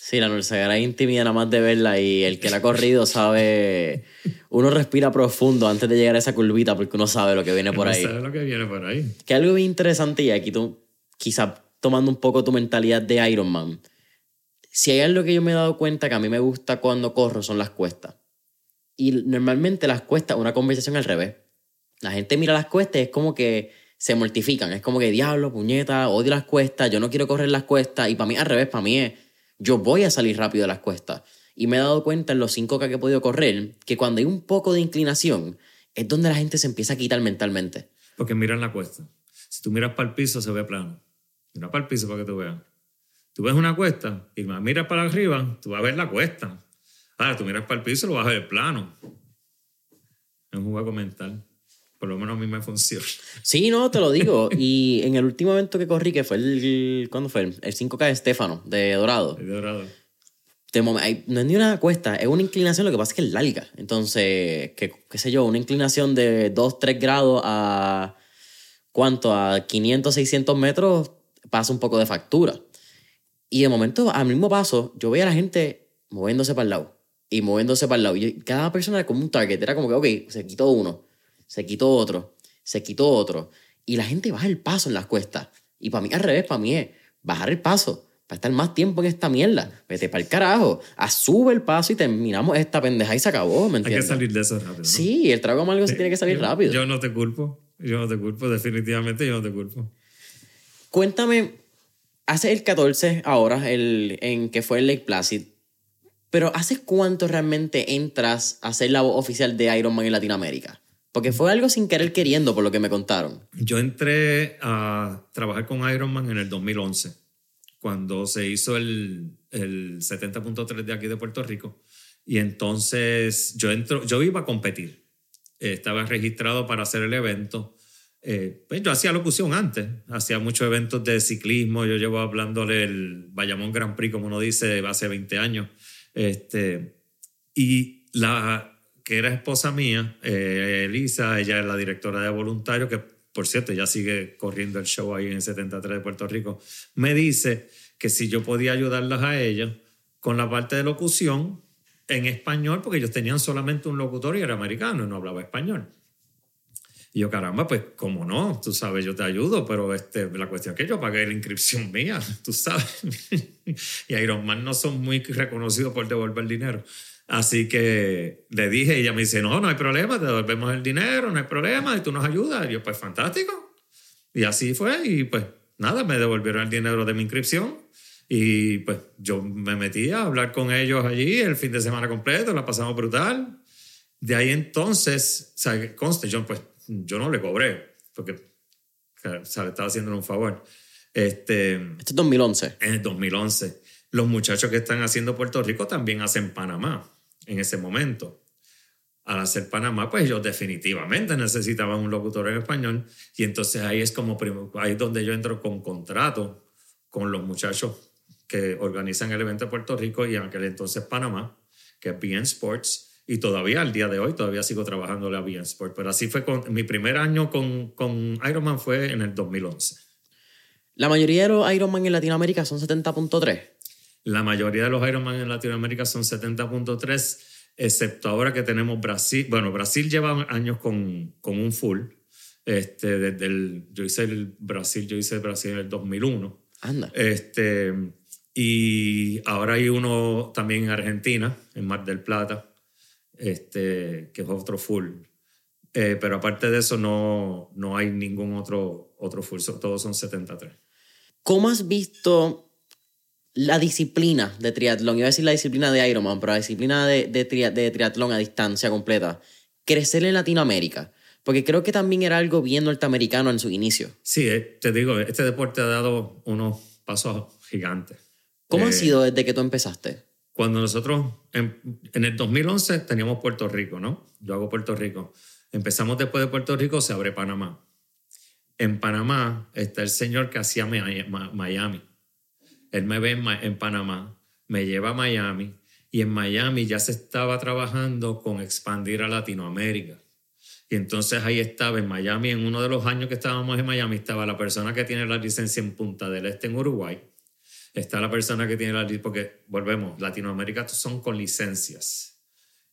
Sí, la Norzagara intimida nada más de verla y el que la ha corrido sabe. Uno respira profundo antes de llegar a esa curvita porque uno sabe lo que viene por ahí. sabe lo que viene por ahí. Que algo bien interesante y aquí tú, quizá tomando un poco tu mentalidad de Iron Man. Si hay algo que yo me he dado cuenta que a mí me gusta cuando corro son las cuestas. Y normalmente las cuestas, una conversación al revés. La gente mira las cuestas y es como que se mortifican. Es como que, diablo, puñeta, odio las cuestas, yo no quiero correr las cuestas. Y para mí, al revés, para mí es, yo voy a salir rápido de las cuestas. Y me he dado cuenta en los 5K que he podido correr que cuando hay un poco de inclinación es donde la gente se empieza a quitar mentalmente. Porque miran la cuesta. Si tú miras para el piso, se ve plano. Mira para el piso para que tú veas. Tú ves una cuesta y miras para arriba, tú vas a ver la cuesta. Ahora, tú miras para el piso, lo vas a ver plano. Es un juego mental. Por lo menos a mí me funciona. Sí, no, te lo digo. Y en el último evento que corrí, que fue el. ¿Cuándo fue? El 5K de Estefano, de Dorado. De Dorado. no es ni una cuesta, es una inclinación, lo que pasa es que es larga. Entonces, qué, qué sé yo, una inclinación de 2, 3 grados a. ¿Cuánto? A 500, 600 metros pasa un poco de factura. Y de momento, al mismo paso, yo veía a la gente moviéndose para el lado y moviéndose para el lado. Y cada persona era como un target, era como que, ok, se quitó uno, se quitó otro, se quitó otro. Y la gente baja el paso en las cuestas. Y para mí, al revés, para mí es bajar el paso. Para estar más tiempo en esta mierda. Vete para el carajo. A sube el paso y terminamos esta pendeja y se acabó, ¿me entiendes? Hay que salir de eso rápido. Sí, el trago amargo se tiene que salir rápido. Yo no te culpo. Yo no te culpo. Definitivamente yo no te culpo. Cuéntame, hace el 14 ahora, el, en que fue el Lake Placid, pero ¿hace cuánto realmente entras a ser la voz oficial de Iron Man en Latinoamérica? Porque fue algo sin querer queriendo, por lo que me contaron. Yo entré a trabajar con Iron Man en el 2011, cuando se hizo el, el 70.3 de aquí de Puerto Rico. Y entonces yo, entro, yo iba a competir. Estaba registrado para hacer el evento eh, pues yo hacía locución antes, hacía muchos eventos de ciclismo, yo llevo hablándole el Bayamón Grand Prix, como uno dice, hace 20 años. Este, y la que era esposa mía, eh, Elisa, ella es la directora de voluntarios, que por cierto ya sigue corriendo el show ahí en 73 de Puerto Rico, me dice que si yo podía ayudarlas a ellos con la parte de locución en español, porque ellos tenían solamente un locutor y era americano y no hablaba español. Y yo, caramba, pues, ¿cómo no? Tú sabes, yo te ayudo, pero este, la cuestión es que yo pagué la inscripción mía, tú sabes. y Iron Man no son muy reconocidos por devolver dinero. Así que le dije y ella me dice, no, no hay problema, te devolvemos el dinero, no hay problema, y tú nos ayudas. Y yo, pues, fantástico. Y así fue, y pues, nada, me devolvieron el dinero de mi inscripción. Y pues yo me metí a hablar con ellos allí el fin de semana completo, la pasamos brutal. De ahí entonces, o sea, conste, yo pues yo no le cobré, porque ¿sabe? estaba haciendo un favor. Este, este es 2011. En el 2011. Los muchachos que están haciendo Puerto Rico también hacen Panamá en ese momento. Al hacer Panamá, pues ellos definitivamente necesitaban un locutor en español y entonces ahí es como ahí es donde yo entro con contrato con los muchachos que organizan el evento de Puerto Rico y en aquel entonces Panamá, que es BN Sports, y todavía al día de hoy todavía sigo trabajando la bien Sport. Pero así fue con mi primer año con, con Ironman fue en el 2011. La mayoría de los Ironman en Latinoamérica son 70.3. La mayoría de los Ironman en Latinoamérica son 70.3, excepto ahora que tenemos Brasil. Bueno, Brasil lleva años con, con un full. Este, desde el, yo hice el Brasil, yo hice el Brasil en el 2001. Anda. Este, y ahora hay uno también en Argentina, en Mar del Plata este, que es otro full. Eh, pero aparte de eso, no, no hay ningún otro, otro full, todos son 73. ¿Cómo has visto la disciplina de triatlón? Iba a decir la disciplina de Ironman, pero la disciplina de, de, de triatlón a distancia completa, crecer en Latinoamérica. Porque creo que también era algo bien norteamericano en su inicio. Sí, eh, te digo, este deporte ha dado unos pasos gigantes. ¿Cómo ha eh, sido desde que tú empezaste? Cuando nosotros, en, el 2011 teníamos Puerto Rico, ¿no? Yo hago Puerto Rico. Empezamos después de Puerto Rico, se abre Panamá. En Panamá está el señor que hacía Miami. Él me ve en, Panamá, me lleva a Miami y en Miami ya se estaba trabajando con expandir a Latinoamérica. Y entonces ahí estaba en Miami, en uno de los años que estábamos en Miami, estaba la persona que tiene la licencia en Punta del Este en Uruguay está la persona que tiene la porque volvemos, Latinoamérica son con licencias.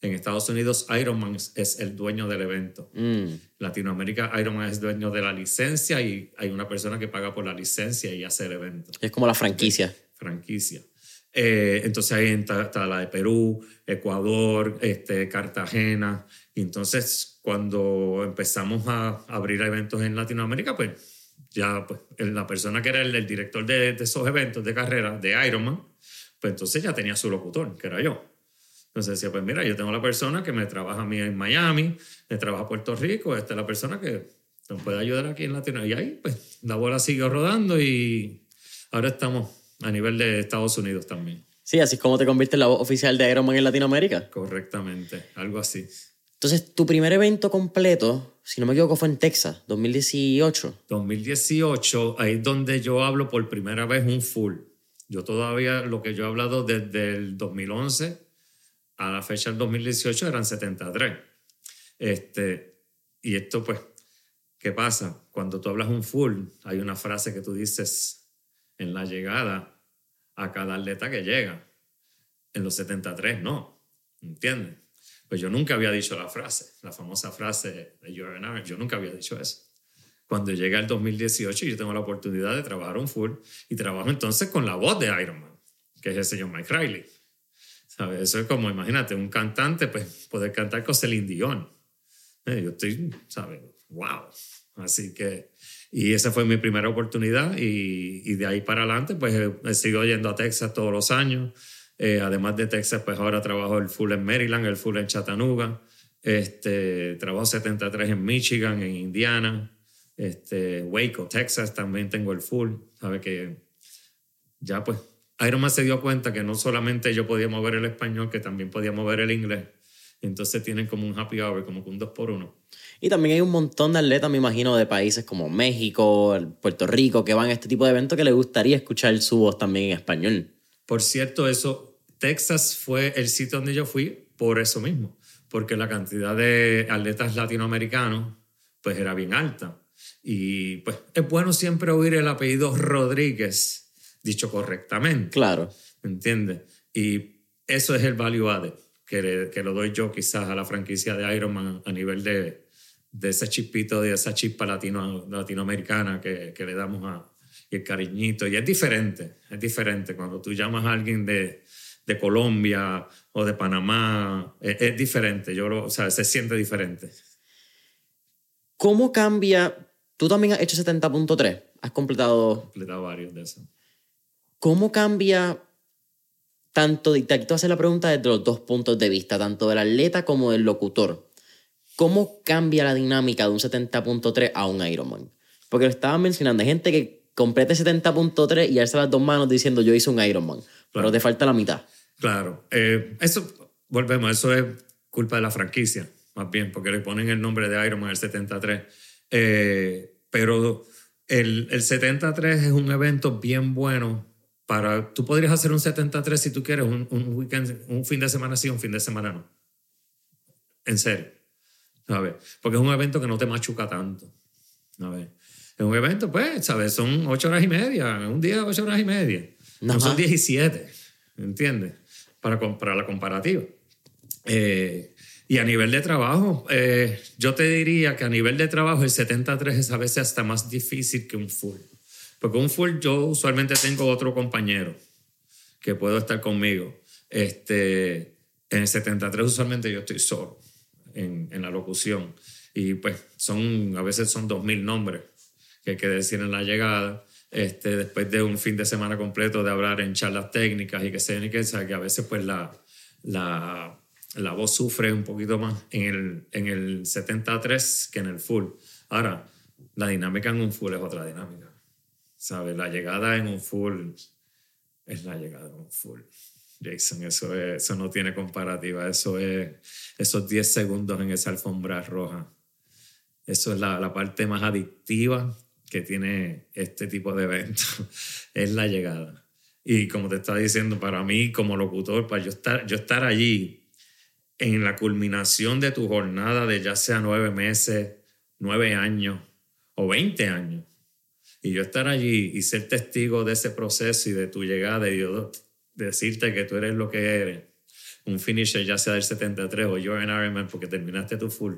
En Estados Unidos, Ironman es el dueño del evento. Mm. Latinoamérica, Ironman es dueño de la licencia y hay una persona que paga por la licencia y hace el evento. Es como la franquicia. franquicia. Eh, entonces ahí está, la de Perú, Ecuador, este, Cartagena. Y entonces cuando empezamos a abrir eventos en Latinoamérica, pues ya pues, la persona que era el, director de, esos eventos de carrera, de Ironman, pues entonces ya tenía su locutor, que era yo. Entonces decía, pues mira, yo tengo la persona que me trabaja a mí en Miami, me trabaja en Puerto Rico, esta es la persona que nos puede ayudar aquí en Latinoamérica. Y ahí, pues, la bola siguió rodando y ahora estamos a nivel de Estados Unidos también. Sí, así es como te conviertes en la voz oficial de Ironman en Latinoamérica. Correctamente, algo así. Entonces, tu primer evento completo, si no me equivoco, fue en Texas, 2018. 2018, ahí es donde yo hablo por primera vez un full. Yo todavía, lo que yo he hablado desde el 2011 a la fecha del 2018 eran 73. Este, y esto, pues, ¿qué pasa? Cuando tú hablas un full, hay una frase que tú dices en la llegada a cada atleta que llega. En los 73, no. ¿Entiendes? Pues yo nunca había dicho la frase, la famosa frase de Jordan yo nunca había dicho eso. Cuando llega el 2018 yo tengo la oportunidad de trabajar un full y trabajo entonces con la voz de Iron Man, que es el señor Mike Riley. ¿Sabes? Eso es como, imagínate, un cantante, pues poder cantar con Celine Dion. Eh, yo estoy, ¿sabes? ¡Wow! Así que, y esa fue mi primera oportunidad y, y de ahí para adelante, pues sigo yendo a Texas todos los años. Eh, además de Texas, pues ahora trabajo el full en Maryland, el full en Chattanooga. Este, trabajo 73 en Michigan, en Indiana. Este, Waco, Texas, también tengo el full. Sabe que ya pues Ironman se dio cuenta que no solamente yo podía mover el español, que también podía mover el inglés. Entonces tienen como un happy hour, como un dos por uno. Y también hay un montón de atletas, me imagino, de países como México, Puerto Rico, que van a este tipo de eventos que les gustaría escuchar su voz también en español. Por cierto, eso, Texas fue el sitio donde yo fui por eso mismo, porque la cantidad de atletas latinoamericanos pues era bien alta. Y pues es bueno siempre oír el apellido Rodríguez dicho correctamente. Claro. ¿Entiendes? Y eso es el value added que, que lo doy yo quizás a la franquicia de Ironman a nivel de, de ese chispito, de esa chispa latino, latinoamericana que, que le damos a, y el cariñito. Y es diferente, es diferente. Cuando tú llamas a alguien de, de Colombia o de Panamá, es, diferente. Yo lo, o sea, se siente diferente. ¿Cómo cambia? Tú también has hecho 70.3. Has completado. completado varios de esos. ¿Cómo cambia tanto? Te aquí te hacer la pregunta desde los dos puntos de vista, tanto del atleta como del locutor. ¿Cómo cambia la dinámica de un 70.3 a un Ironman? Porque lo estaba mencionando, hay gente que complete 70.3 y alza las dos manos diciendo yo hice un Ironman, pero te falta la mitad. Claro, eh, eso, volvemos, eso es culpa de la franquicia, más bien, porque le ponen el nombre de Ironman el 73. Eh, pero el, el 73 es un evento bien bueno para, tú podrías hacer un 73 si tú quieres, un, un, weekend, un fin de semana sí, un fin de semana no. En serio. ¿Sabes? Porque es un evento que no te machuca tanto. ¿Sabes? Es un evento, pues, ¿sabes? Son ocho horas y media, un día ocho horas y media. No son 17, ¿entiendes? Para, para la comparativa. Eh, y a nivel de trabajo, eh, yo te diría que a nivel de trabajo el 73 es a veces hasta más difícil que un full. Porque un full yo usualmente tengo otro compañero que puedo estar conmigo. Este, en el 73 usualmente yo estoy solo en, en la locución. Y pues son, a veces son 2.000 nombres que hay que decir en la llegada, este, después de un fin de semana completo de hablar en charlas técnicas y que se que, que a veces pues la, la, la, voz sufre un poquito más en el, en el 73 que en el full. Ahora, la dinámica en un full es otra dinámica. ¿Sabes? La llegada en un full es la llegada en un full. Jason, eso, eso no tiene comparativa. Eso es esos 10 segundos en esa alfombra roja. Eso es la, la parte más adictiva que tiene este tipo de eventos es la llegada. Y como te estaba diciendo, para mí como locutor, para yo estar, yo estar allí en la culminación de tu jornada de ya sea nueve meses, nueve años o veinte años, y yo estar allí y ser testigo de ese proceso y de tu llegada y yo decirte que tú eres lo que eres, un finisher ya sea del 73 o yo en Ironman porque terminaste tu full,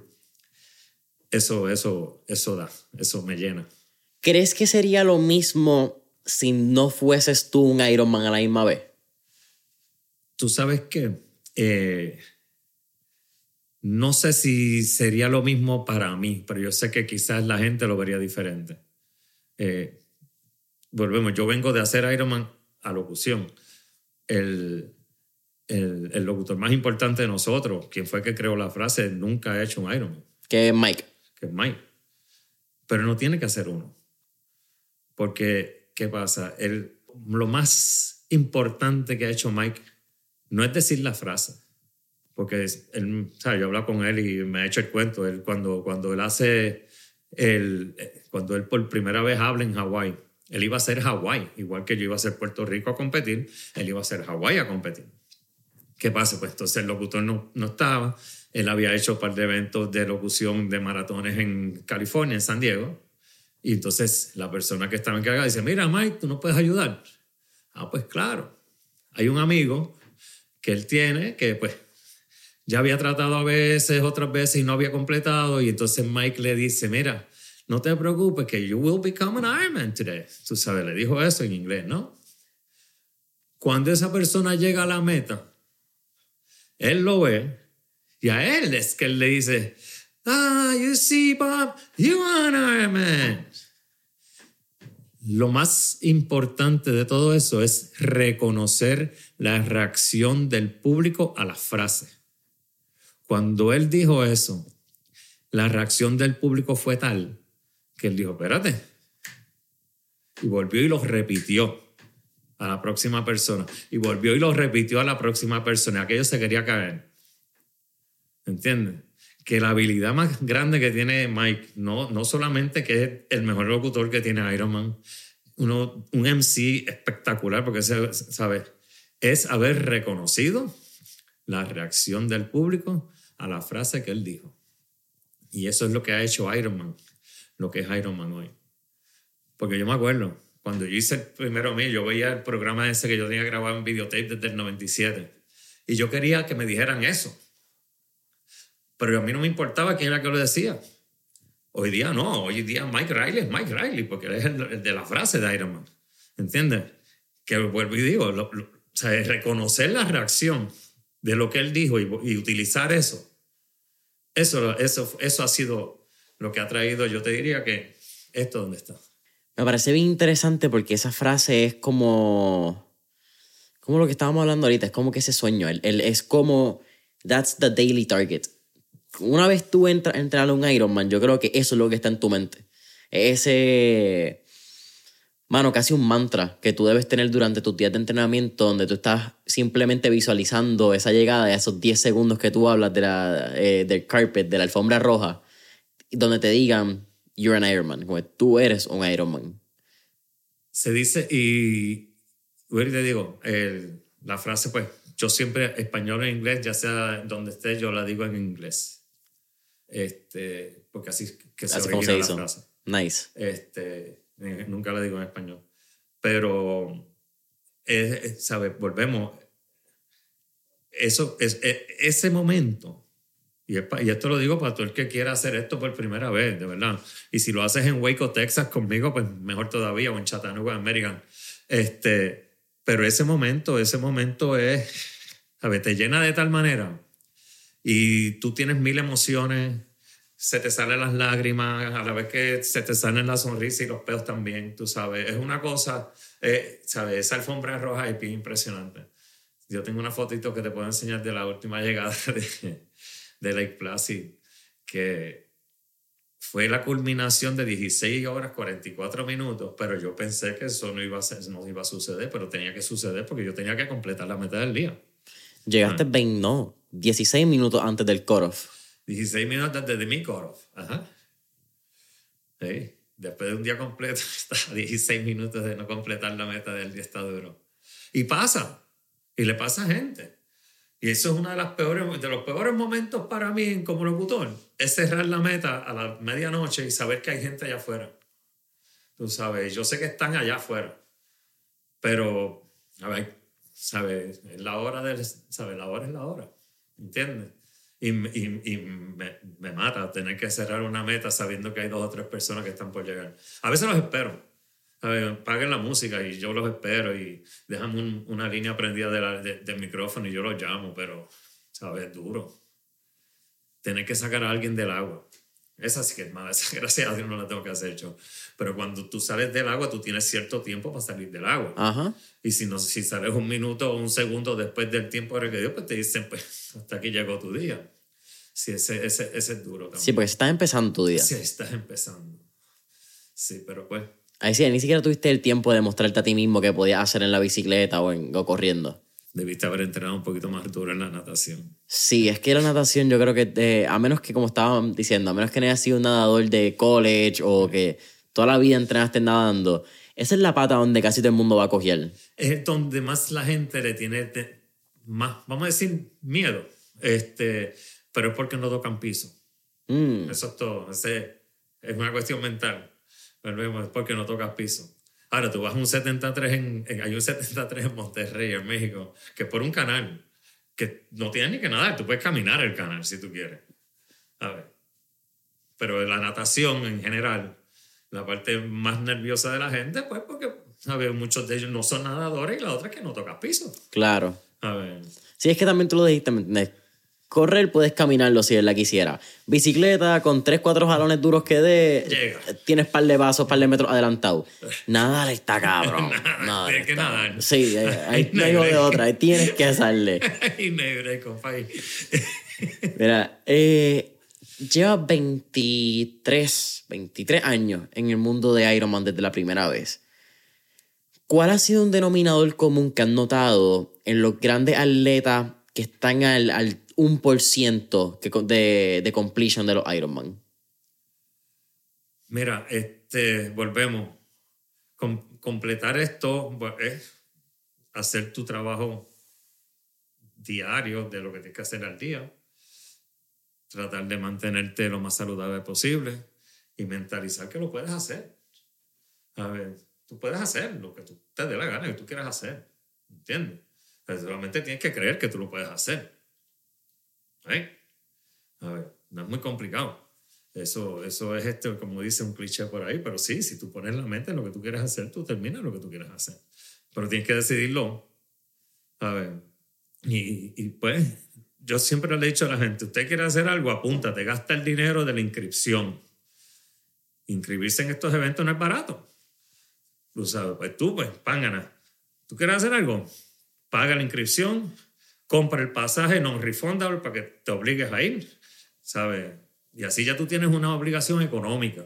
eso, eso, eso da, eso me llena. ¿Crees que sería lo mismo si no fueses tú un Ironman a la misma vez? Tú sabes que eh, no sé si sería lo mismo para mí, pero yo sé que quizás la gente lo vería diferente. Eh, volvemos, yo vengo de hacer Ironman a locución. El, el, el, locutor más importante de nosotros, quien fue que creó la frase, nunca ha hecho un Ironman. Que es Mike. Que es Mike. Pero no tiene que hacer uno. Porque, ¿qué pasa? El, lo más importante que ha hecho Mike no es decir la frase, porque él, ¿sabes? yo hablo con él y me ha hecho el cuento. Él, cuando, cuando él hace, el, cuando él por primera vez habla en Hawái, él iba a ser Hawái, igual que yo iba a ser Puerto Rico a competir, él iba a ser Hawái a competir. ¿Qué pasa? Pues entonces el locutor no, no estaba, él había hecho un par de eventos de locución de maratones en California, en San Diego, y entonces la persona que estaba encargada dice, mira Mike, tú no puedes ayudar. Ah, pues claro, hay un amigo que él tiene que pues ya había tratado a veces, otras veces y no había completado, y entonces Mike le dice, mira, no te preocupes que you will become an Ironman today. Tú sabes, le dijo eso en inglés, ¿no? Cuando esa persona llega a la meta, él lo ve y a él es que él le dice, ah, you see, Bob, you are an Ironman. Lo más importante de todo eso es reconocer la reacción del público a la frase. Cuando él dijo eso, la reacción del público fue tal que él dijo, espérate. Y volvió y lo repitió a la próxima persona. Y volvió y lo repitió a la próxima persona. Aquello se quería caer. ¿Entiendes? Que la habilidad más grande que tiene Mike, no, no solamente que es el mejor locutor que tiene Iron Man, uno, un MC espectacular, porque sabe, es haber reconocido la reacción del público a la frase que él dijo. Y eso es lo que ha hecho Iron Man lo que es Iron Man hoy. Porque yo me acuerdo, cuando yo hice el primero mío, yo veía el programa ese que yo tenía grabado en videotape desde el 97. Y yo quería que me dijeran eso. Pero a mí no me importaba quién era que lo decía. Hoy día no, hoy día Mike Riley es Mike Riley, porque él es el, de la frase de Iron Man. ¿Entiendes? Que vuelvo y digo, o sea, reconocer la reacción de lo que él dijo y, y utilizar eso. Eso, eso, eso ha sido lo que ha traído, yo te diría que esto donde está. Me parece bien interesante porque esa frase es como, como lo que estábamos hablando ahorita, es como que ese sueño, el, es como, that's the daily target. Una vez tú entras, entras a un Ironman, yo creo que eso es lo que está en tu mente. Ese, mano, casi un mantra que tú debes tener durante tus días de entrenamiento, donde tú estás simplemente visualizando esa llegada esos 10 segundos que tú hablas de la, eh, del carpet, de la alfombra roja, donde te digan, you're an Ironman, como tú eres un Ironman. Se dice, y te digo, la frase, pues, yo siempre, español o inglés, ya sea donde esté, yo la digo en inglés. Este, porque así que se origina la frase. Nice. Este, eh, nunca la digo en español. Pero, ¿sabes? Volvemos. Eso, es, e, ese momento y, esto lo digo para todo el que quiera hacer esto por primera vez, de verdad. Y si lo haces en Waco, Texas, conmigo, pues mejor todavía, o en Chattanooga, American. Este, pero ese momento, ese momento es, ver Te llena de tal manera y tú tienes mil emociones, se te salen las lágrimas, a la vez que se te salen la sonrisa y los pedos también, tú sabes. Es una cosa, eh, ¿sabes? Esa alfombra roja es bien impresionante. Yo tengo una fotito que te puedo enseñar de la última llegada de, de Lake Placid, que fue la culminación de 16 horas 44 minutos, pero yo pensé que eso no iba a, ser, no iba a suceder, pero tenía que suceder porque yo tenía que completar la meta del día. Llegaste 20, ah. no, 16 minutos antes del cut-off. 16 minutos antes de mi cut-off, ajá. Sí. Después de un día completo, está 16 minutos de no completar la meta del día está duro. Y pasa, y le pasa a gente. Y eso es uno de, las peores, de los peores momentos para mí como locutor. Es cerrar la meta a la medianoche y saber que hay gente allá afuera. Tú sabes, yo sé que están allá afuera. Pero, a ver, ¿sabes? La hora, del, ¿sabes? La hora es la hora. ¿Entiendes? Y, y, y me, me, mata tener que cerrar una meta sabiendo que hay dos o tres personas que están por llegar. A veces los espero paguen la música y yo los espero y déjame una línea prendida de del micrófono y yo los llamo, pero, ¿sabes? Duro. Tener que sacar a alguien del agua. Esa sí que es mala, gracias a Dios no la tengo que hacer yo. Pero cuando tú sales del agua, tú tienes cierto tiempo para salir del agua. Y si, no, si sales un minuto o un segundo después del tiempo requerido, pues te dicen, pues hasta aquí llegó tu día. Sí, ese, ese, ese es duro también. Sí, pues estás empezando tu día. Sí, estás empezando. Sí, pero pues Ahí sí, ni siquiera tuviste el tiempo de mostrarte a ti mismo que podías hacer en la bicicleta o, en, o corriendo. debiste haber entrenado un poquito más duro en la natación. Sí, es que la natación yo creo que, eh, a menos que, como estaban diciendo, a menos que no hayas sido un nadador de college o que toda la vida entrenaste nadando, esa es la pata donde casi todo el mundo va a coger. Es donde más la gente le tiene más, vamos a decir, miedo. Este, pero es porque no tocan piso. Mm. Eso es todo. Ese, es una cuestión mental. Volvemos, porque no tocas piso. Ahora, tú vas a un 73 en, en- hay un 73 en Monterrey, en México, que es por un canal, que no tienes ni que nadar, tú puedes caminar el canal si tú quieres. A ver. Pero la natación en general, la parte más nerviosa de la gente, pues porque, a ver, muchos de ellos no son nadadores y la otra es que no tocas piso. Claro. A ver. Sí, es que también tú lo dijiste, ¿me entiendes? Correr puedes caminarlo si él la quisiera. Bicicleta con 3, 4 jalones duros que dé, Llega. tienes par de pasos, par de metros adelantado. Nadar está cabrón. Tienes que nadar. Sí, ahí, no hay de otra, ahí tienes que hacerle. compadre. Mira, eh, lleva 23, 23 años en el mundo de Ironman desde la primera vez. ¿Cuál ha sido un denominador común que han notado en los grandes atletas que están al, al 1% que, co- de, de completion de los Ironman? Mira, este, volvemos. Com- completar esto bu- es hacer tu trabajo diario de lo que tienes que hacer al día. Tratar de mantenerte lo más saludable posible y mentalizar que lo puedes hacer. A ver, tú puedes hacer lo que tú te dé la gana que tú quieras hacer. ¿Entiendes? Pero solamente tienes que creer que tú lo puedes hacer. ¿Eh? A ver, no es muy complicado. Eso, eso es, este, como dice un cliché por ahí, pero sí, si tú pones la mente en lo que tú quieres hacer, tú terminas lo que tú quieres hacer. Pero tienes que decidirlo. A ver, y, y pues, yo siempre le he dicho a la gente, usted quiere hacer algo, apúntate, gasta el dinero de la inscripción. Inscribirse en estos eventos no es barato. Tú sabes, pues tú, pues, págana. ¿Tú quieres hacer algo? Paga la inscripción, compra el pasaje non-refundable para que te obligues a ir, ¿sabes? Y así ya tú tienes una obligación económica.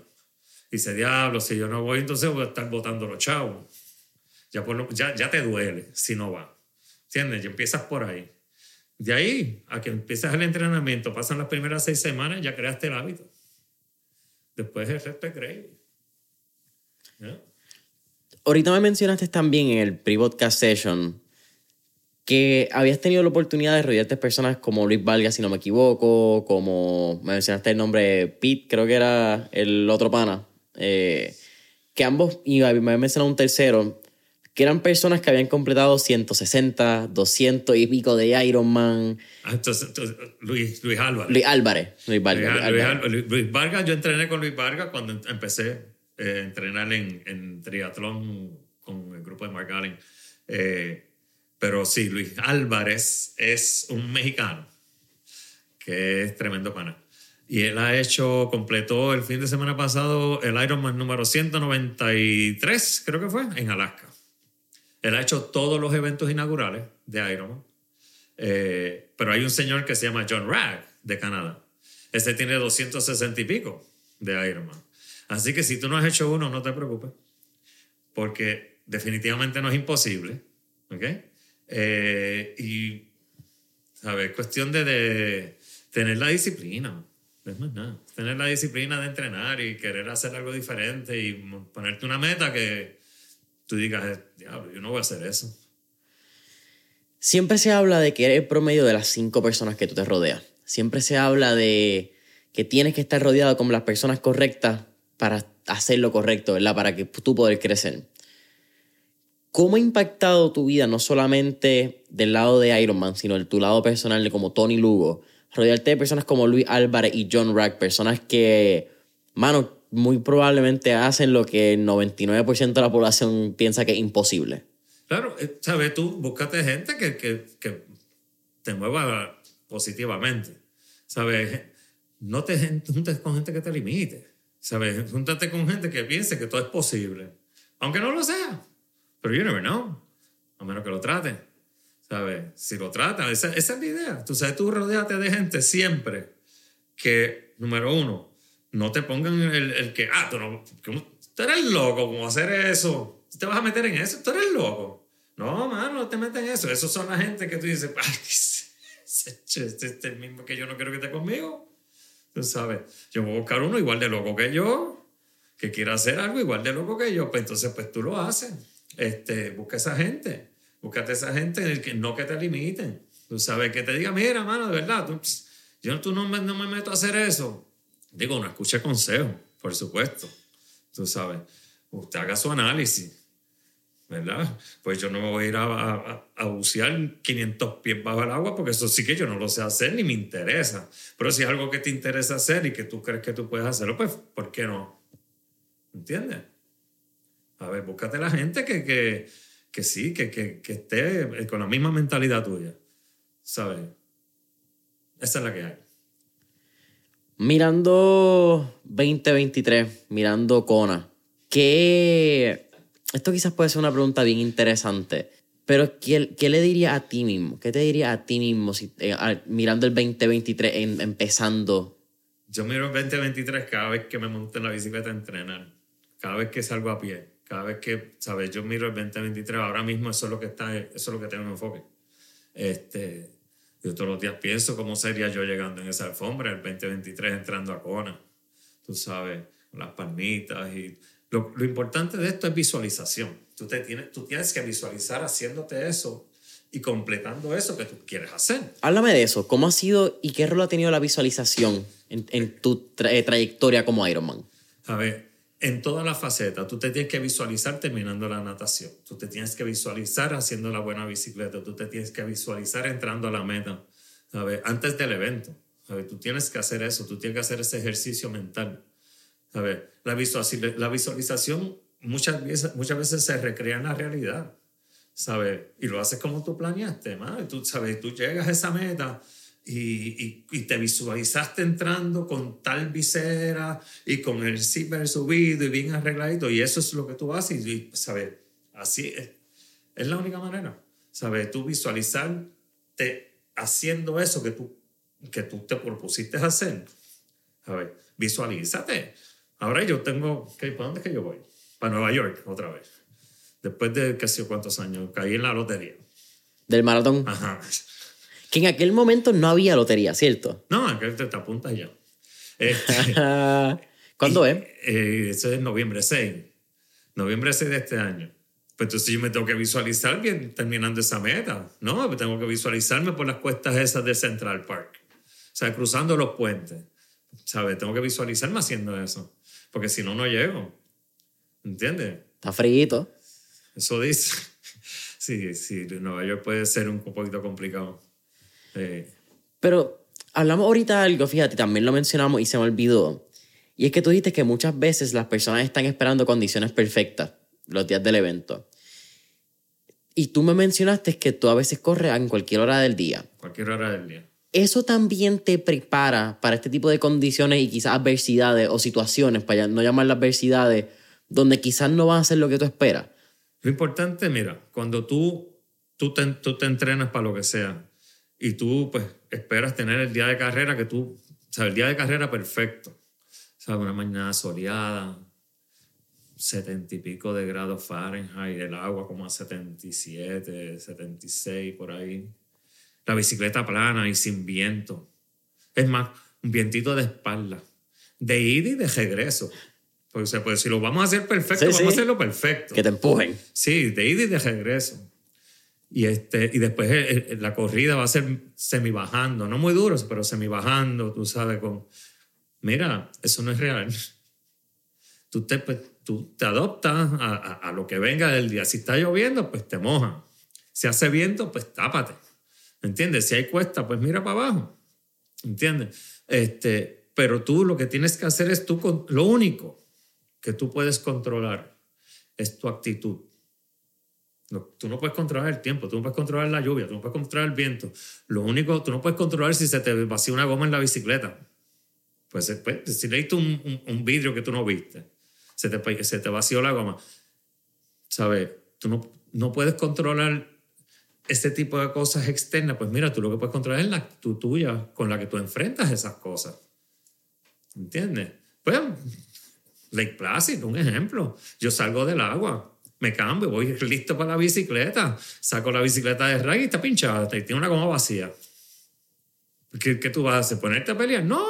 Dice, diablo, si yo no voy, entonces voy a estar votando los chavos. Ya, por lo- ya, ya te duele si no vas. ¿Entiendes? Ya empiezas por ahí. De ahí a que empiezas el entrenamiento, pasan las primeras seis semanas, ya creaste el hábito. Después el resto es. ¿Ya? Ahorita me mencionaste también en el pre-podcast session que habías tenido la oportunidad de rodearte de personas como Luis Vargas, si no me equivoco, como me mencionaste el nombre Pete, creo que era el otro pana, eh, que ambos, y me había mencionado un tercero, que eran personas que habían completado 160, 200 y pico de Ironman. Ah, Entonces, entonces, Luis, Luis Álvarez. Luis Álvarez, Luis Vargas. Luis, Luis Luis Álvarez. Al- Luis- Luis Vargas, yo entrené con Luis Vargas cuando em- empecé eh, a entrenar en, en triatlón con el grupo de Mark Allen. Eh, pero sí, Luis Álvarez es un mexicano que es tremendo pana. Y él ha hecho, completó el fin de semana pasado el Ironman número 193, creo que fue, en Alaska. Él ha hecho todos los eventos inaugurales de Ironman. Eh, pero hay un señor que se llama John Ragg de Canadá. Este tiene 260 y pico de Ironman. Así que si tú no has hecho uno, no te preocupes. Porque definitivamente no es imposible. ¿Ok? Eh, y, ¿sabes? Cuestión de, tener la disciplina. Es más nada. Tener la disciplina de entrenar y querer hacer algo diferente y ponerte una meta que tú digas, diablo, yo no voy a hacer eso. Siempre se habla de que eres el promedio de las cinco personas que tú te rodeas. Siempre se habla de que tienes que estar rodeado con las personas correctas para hacer lo correcto, ¿verdad? Para que tú poder crecer. ¿Cómo ha impactado tu vida, no solamente del lado de Ironman, sino de tu lado personal de como Tony Lugo? Rodearte de personas como Luis Álvarez y John Rack, personas que, mano, muy probablemente hacen lo que el 99% de la población piensa que es imposible. Claro, eh, ¿sabes? Tú búscate gente que, que, que te mueva positivamente. ¿Sabes? No te juntes con gente que te limite. ¿Sabes? Júntate con gente que piense que todo es posible. Aunque no lo sea. Pero you never know. A menos que lo trate. ¿Sabes? Si lo trata, esa, esa es la idea. Tú sabes, tú rodeate de gente siempre que, número uno, no te pongan el, el que, ah, tú, no, tú eres loco, ¿cómo hacer eso? Tú te vas a meter en eso, tú eres loco. No, mano, no te metas en eso. Esos son la gente que tú dices, ay, este es el mismo que yo no quiero que esté conmigo. Tú sabes, yo voy a buscar uno igual de loco que yo, que quiera hacer algo igual de loco que yo. Pues entonces, pues tú lo haces. Este, busca esa gente. Búscate esa gente en el que no que te limiten. Tú sabes, que te diga, mira, mano, de verdad, tú, yo tú no me, no me meto a hacer eso. Digo, no escuche consejo, por supuesto. Tú sabes, usted haga su análisis ¿verdad? Pues yo no me voy a ir a, a, bucear 500 pies bajo el agua porque eso sí que yo no lo sé hacer ni me interesa. Pero si es algo que te interesa hacer y que tú crees que tú puedes hacerlo, pues ¿por qué no? ¿Entiendes? A ver, búscate la gente que, que, que sí, que, que, que esté con la misma mentalidad tuya. ¿Sabes? Esa es la que hay. Mirando 2023, mirando Kona, ¿qué esto quizás puede ser una pregunta bien interesante, pero ¿qué, qué le diría a ti mismo? ¿Qué te diría a ti mismo si, eh, mirando el 2023, empezando? Yo miro el 2023 cada vez que me monto en la bicicleta a entrenar, cada vez que salgo a pie, cada vez que, ¿sabes? Yo miro el 2023, ahora mismo eso es lo que, está, eso es lo que tengo en enfoque. Este, yo todos los días pienso cómo sería yo llegando en esa alfombra, el 2023 entrando a Kona, tú sabes, las palmitas y lo, importante de esto es visualización. Tú, te tienes, tú tienes que visualizar haciéndote eso y completando eso que tú quieres hacer. Háblame de eso. ¿Cómo ha sido y qué rol ha tenido la visualización en, tu eh, trayectoria como Ironman? A ver, en todas las facetas, tú te tienes que visualizar terminando la natación. Tú te tienes que visualizar haciendo la buena bicicleta. Tú te tienes que visualizar entrando a la meta. Ver, antes del evento. Ver, tú tienes que hacer eso. Tú tienes que hacer ese ejercicio mental. Ver, la, la visualización muchas veces, muchas veces se recrea en la realidad, ¿sabes? Y lo haces como tú planeaste, ¿no? Tú, ¿sabes? Tú llegas a esa meta y, y, te visualizaste entrando con tal visera y con el zipper subido y bien arregladito y eso es lo que tú haces y, ¿sabes? Así es, es la única manera, ¿sabes? Tú visualizarte haciendo eso que tú, que tú te propusiste hacer, ¿sabes? Visualízate Ahora yo tengo, ¿para dónde es que yo voy? Para Nueva York, otra vez. Después de qué sé cuántos años, caí en la lotería. ¿Del maratón? Ajá. Que en aquel momento no había lotería, ¿cierto? No, aquel te, te apuntas ya. Este, ¿Cuándo es? Eh, eso es noviembre 6. Noviembre 6 de este año. Pues entonces yo me tengo que visualizar bien terminando esa meta, ¿no? Tengo que visualizarme por las cuestas esas de Central Park. O sea, cruzando los puentes. ¿Sabes? Tengo que visualizarme haciendo eso porque si no, no llego. ¿Entiendes? Está frito. Eso dice. Sí, sí, Nueva York puede ser un poquito complicado. Pero hablamos ahorita de algo, fíjate, también lo mencionamos y se me olvidó. Y es que tú dijiste que muchas veces las personas están esperando condiciones perfectas los días del evento. Y tú me mencionaste que tú a veces corres en cualquier hora del día. Cualquier hora del día eso también te prepara para este tipo de condiciones y quizás adversidades o situaciones, para no llamarlas adversidades, donde quizás no vas a hacer lo que tú esperas. Lo importante, mira, cuando tú, tú, te, tú te entrenas para lo que sea y tú pues esperas tener el día de carrera que tú, o sea, el día de carrera perfecto, o sea, una mañana soleada, setenta y pico de grados Fahrenheit, el agua como a 77, 76 por ahí la bicicleta plana y sin viento. Es más, un vientito de espalda, de ida y de regreso. Pues, pues si lo vamos a hacer perfecto, vamos a hacerlo perfecto. Que te empujen. Sí, de ida y de regreso. Y, este, y después la corrida va a ser semi bajando, no muy duro, pero semi bajando, tú sabes, con... Mira, eso no es real. Tú te, pues, tú te adoptas a, a, a, lo que venga del día. Si está lloviendo, pues te moja. Si hace viento, pues tápate. ¿Entiendes? Si hay cuesta, pues mira para abajo. ¿Entiendes? Este, pero tú lo que tienes que hacer es tú, lo único que tú puedes controlar es tu actitud. Tú no puedes controlar el tiempo, tú no puedes controlar la lluvia, tú no puedes controlar el viento. Lo único, tú no puedes controlar si se te vacía una goma en la bicicleta. Pues, eh, pues si leíste un, un, vidrio que tú no viste, se te, se te vació la goma. ¿Sabes? Tú no, no puedes controlar este tipo de cosas externas, pues mira, tú lo que puedes controlar es la actitud tuya con la que tú enfrentas esas cosas. ¿Entiendes? Pues, Lake Placid, un ejemplo. Yo salgo del agua me cambio, voy listo para la bicicleta, saco la bicicleta de rey y está pinchada, tiene una goma vacía. ¿Qué, ¿Qué, tú vas a hacer? ¿Ponerte a pelear? No,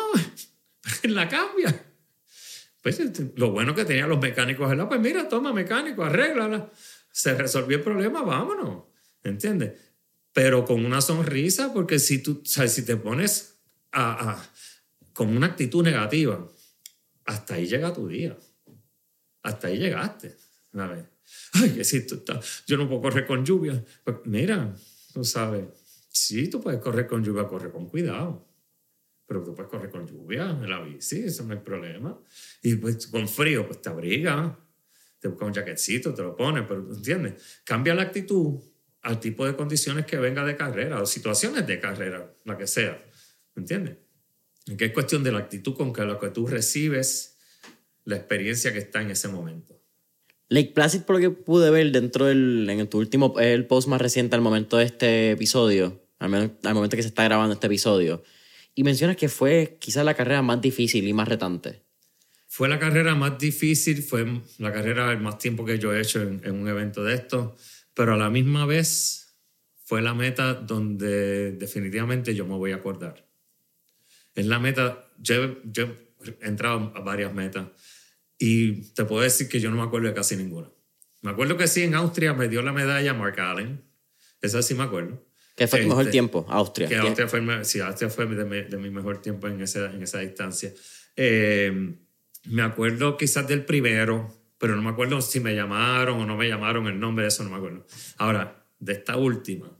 la cambia. Pues lo bueno que tenían los mecánicos es, pues mira, toma mecánico, arréglala. Se resolvió el problema, vámonos. ¿Entiendes? Pero con una sonrisa, porque si tú, sabes, si te pones con una actitud negativa, hasta ahí llega tu día. Hasta ahí llegaste. A ver. Ay, que si yo no puedo correr con lluvia. Pues mira, tú sabes, sí, tú puedes correr con lluvia, corre con cuidado. Pero tú puedes correr con lluvia en la bici, eso no hay problema. Y pues con frío, pues te abriga, te busca un jaquetcito, te lo pones, pero ¿entiendes? Cambia la actitud al tipo de condiciones que venga de carrera o situaciones de carrera, la que sea. ¿Me entiendes? Que es cuestión de la actitud con que lo que tú recibes, la experiencia que está en ese momento. Lake Placid, por lo que pude ver dentro del en tu último el post más reciente al momento de este episodio, al, al momento que se está grabando este episodio, y mencionas que fue quizás la carrera más difícil y más retante. Fue la carrera más difícil, fue la carrera el más tiempo que yo he hecho en, en un evento de esto, pero a la misma vez fue la meta donde definitivamente yo me voy a acordar. Es la meta, yo, yo he entrado a varias metas y te puedo decir que yo no me acuerdo de casi ninguna. Me acuerdo que sí, en Austria me dio la medalla Mark Allen. Esa sí me acuerdo. ¿Qué fue tu mejor Este, tiempo? Austria. Que Austria fue, sí, Austria fue de mi, de mi mejor tiempo en esa, en esa distancia. Eh, me acuerdo quizás del primero, pero no me acuerdo si me llamaron o no me llamaron el nombre de eso, no me acuerdo. Ahora, de esta última,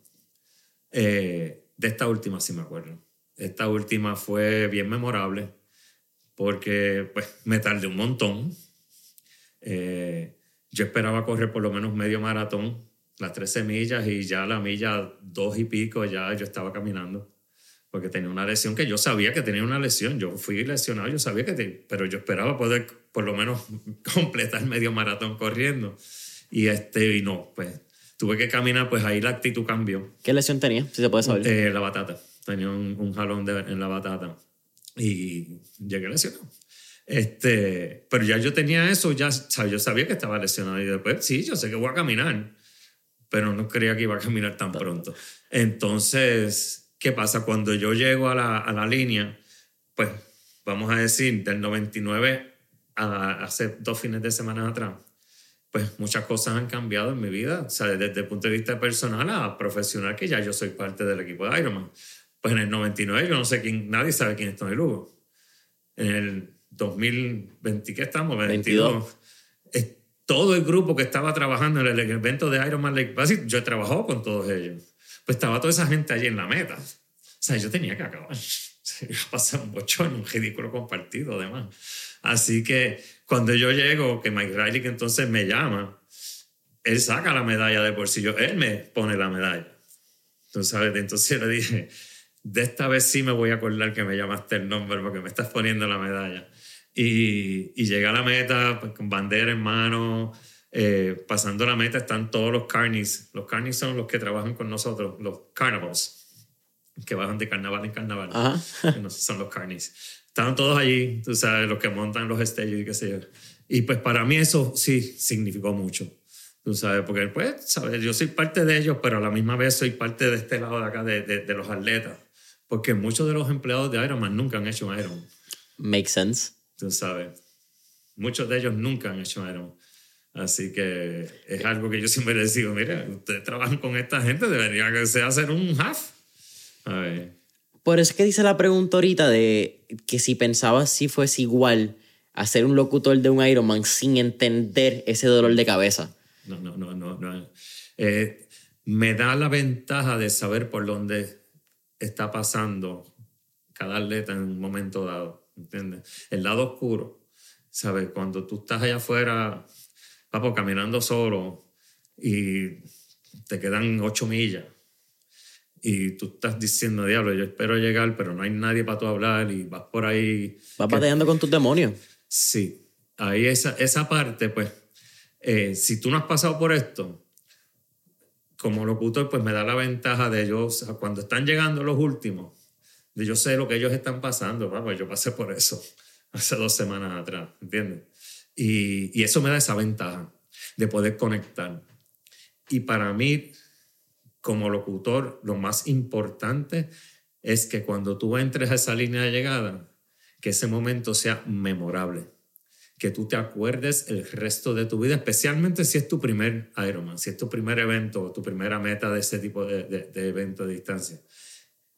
eh, de esta última sí me acuerdo. Esta última fue bien memorable porque pues me tardé un montón. Eh, yo esperaba correr por lo menos medio maratón, las 13 millas y ya la milla dos y pico ya yo estaba caminando porque tenía una lesión que yo sabía que tenía una lesión. Yo fui lesionado, yo sabía que, te, pero yo esperaba poder por lo menos completar medio maratón corriendo. Y este, y no, pues tuve que caminar, pues ahí la actitud cambió. ¿Qué lesión tenía? Si se puede saber. Eh, la batata. Tenía un, un jalón de, en la batata y llegué lesionado. Este, pero ya yo tenía eso, ya yo sabía que estaba lesionado y después sí, yo sé que voy a caminar, pero no creía que iba a caminar tan pronto. Entonces, ¿qué pasa? Cuando yo llego a la, a la línea, pues vamos a decir, del 99 a hace dos fines de semana atrás, pues muchas cosas han cambiado en mi vida, o sea, desde el punto de vista personal a profesional, que ya yo soy parte del equipo de Ironman. Pues en el 99 yo no sé quién, nadie sabe quién es Tony Lugo. En el 2020, ¿qué estamos? 22. 22. Es todo el grupo que estaba trabajando en el evento de Ironman Lake Placid, yo he trabajado con todos ellos. Pues estaba toda esa gente allí en la meta. O sea, yo tenía que acabar. Se iba a pasar un bochón, un ridículo compartido, además. Así que cuando yo llego, que Mike Riley que entonces me llama, él saca la medalla del bolsillo, él me pone la medalla. Entonces yo le dije, de esta vez sí me voy a acordar que me llamaste el nombre porque me estás poniendo la medalla. Y, y llegué a la meta pues, con bandera en mano, eh, pasando la meta están todos los carnies. Los carnies son los que trabajan con nosotros, los carnivals, que bajan de carnaval en carnaval. Ajá. no son los carnies. Estaban todos allí, tú sabes, los que montan los stages y qué sé yo. Y pues para mí eso sí significó mucho. Tú sabes, porque pues, sabes, yo soy parte de ellos, pero a la misma vez soy parte de este lado de acá, de, de, de los atletas. Porque muchos de los empleados de Ironman nunca han hecho Ironman. Makes sense. Tú sabes. Muchos de ellos nunca han hecho Ironman. Así que es algo que yo siempre les digo, mira, ustedes trabajan con esta gente, debería que sea hacer un half. A ver. Por eso es que dice la pregunta ahorita de que si pensabas si fuese igual hacer un locutor de un Ironman sin entender ese dolor de cabeza. No, no, no, no. no. Eh, me da la ventaja de saber por dónde está pasando cada atleta en un momento dado, ¿entiendes? El lado oscuro, ¿sabes? Cuando tú estás allá afuera, papo, caminando solo y te quedan ocho millas y tú estás diciendo, diablo, yo espero llegar, pero no hay nadie para tú hablar y vas por ahí. Vas batallando con tus demonios. Sí, ahí esa, esa parte, pues, eh, si tú no has pasado por esto, como locutor, pues me da la ventaja de ellos, cuando están llegando los últimos, de yo sé lo que ellos están pasando, vamos, yo pasé por eso hace dos semanas atrás, ¿entiendes? Y, y eso me da esa ventaja. de poder conectar. Y para mí, como locutor, lo más importante es que cuando tú entres a esa línea de llegada, que ese momento sea memorable, que tú te acuerdes el resto de tu vida, especialmente si es tu primer Ironman, si es tu primer evento o tu primera meta de ese tipo de, de, evento de distancia.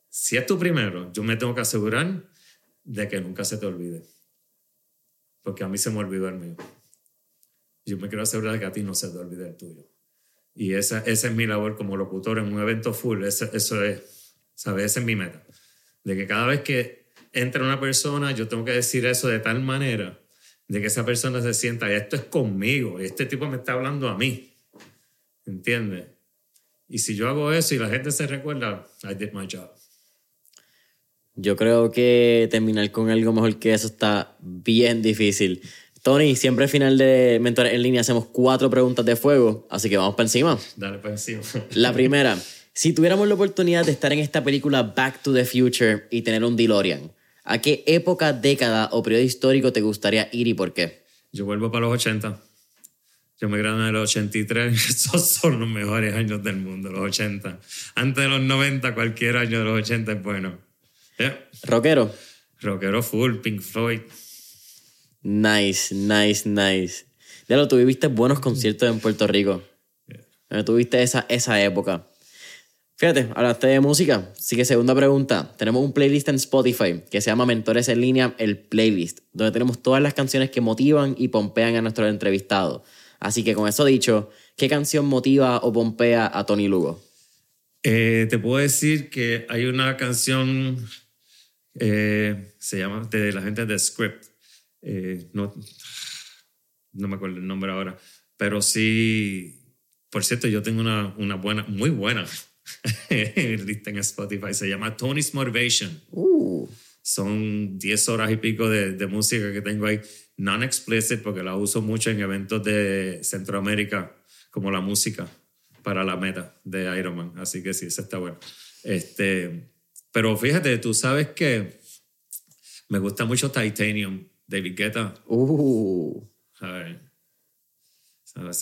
Si es tu primero, yo me tengo que asegurar de que nunca se te olvide, porque a mí se me olvidó el mío. Yo me quiero asegurar de que a ti no se te olvide el tuyo. Y esa, esa es mi labor como locutor en un evento full, eso, eso es, ¿sabes? Esa es mi meta. De que cada vez que entra una persona, yo tengo que decir eso de tal manera de que esa persona se sienta, esto es conmigo, este tipo me está hablando a mí. ¿Entiendes? Y si yo hago eso y la gente se recuerda, I did my job. Yo creo que terminar con algo mejor que eso está bien difícil. Tony, siempre al final de Mentores en línea hacemos cuatro preguntas de fuego, así que vamos para encima. Dale para encima. La primera, si tuviéramos la oportunidad de estar en esta película Back to the Future y tener un DeLorean, ¿A qué época, década o periodo histórico te gustaría ir y por qué? Yo vuelvo para los 80. Yo me gradué en el 83. Esos son los mejores años del mundo, los 80. Antes de los 90, cualquier año de los 80 es bueno. ¿Rockero? Rockero full, Pink Floyd. Nice, nice, nice. Ya lo tuviste buenos conciertos en Puerto Rico. Tuviste esa, esa época. Fíjate, hablaste de música. Así que segunda pregunta. Tenemos un playlist en Spotify que se llama Mentores en línea, el playlist, donde tenemos todas las canciones que motivan y pompean a nuestros entrevistados. Así que con eso dicho, ¿qué canción motiva o pompea a Tony Lugo? Eh, te puedo decir que hay una canción, eh, se llama, de la gente de Script. Eh, no, me acuerdo el nombre ahora, pero sí, por cierto, yo tengo una buena, muy buena lista en Spotify. Se llama Tony's Motivation. Uh. Son 10 horas y pico de, de música que tengo ahí. Non-explicit porque la uso mucho en eventos de Centroamérica, como la música para la meta de Ironman. Así que sí, esa está buena. Este, pero fíjate, tú sabes que me gusta mucho Titanium, David Guetta. Uh. ¿Sabes?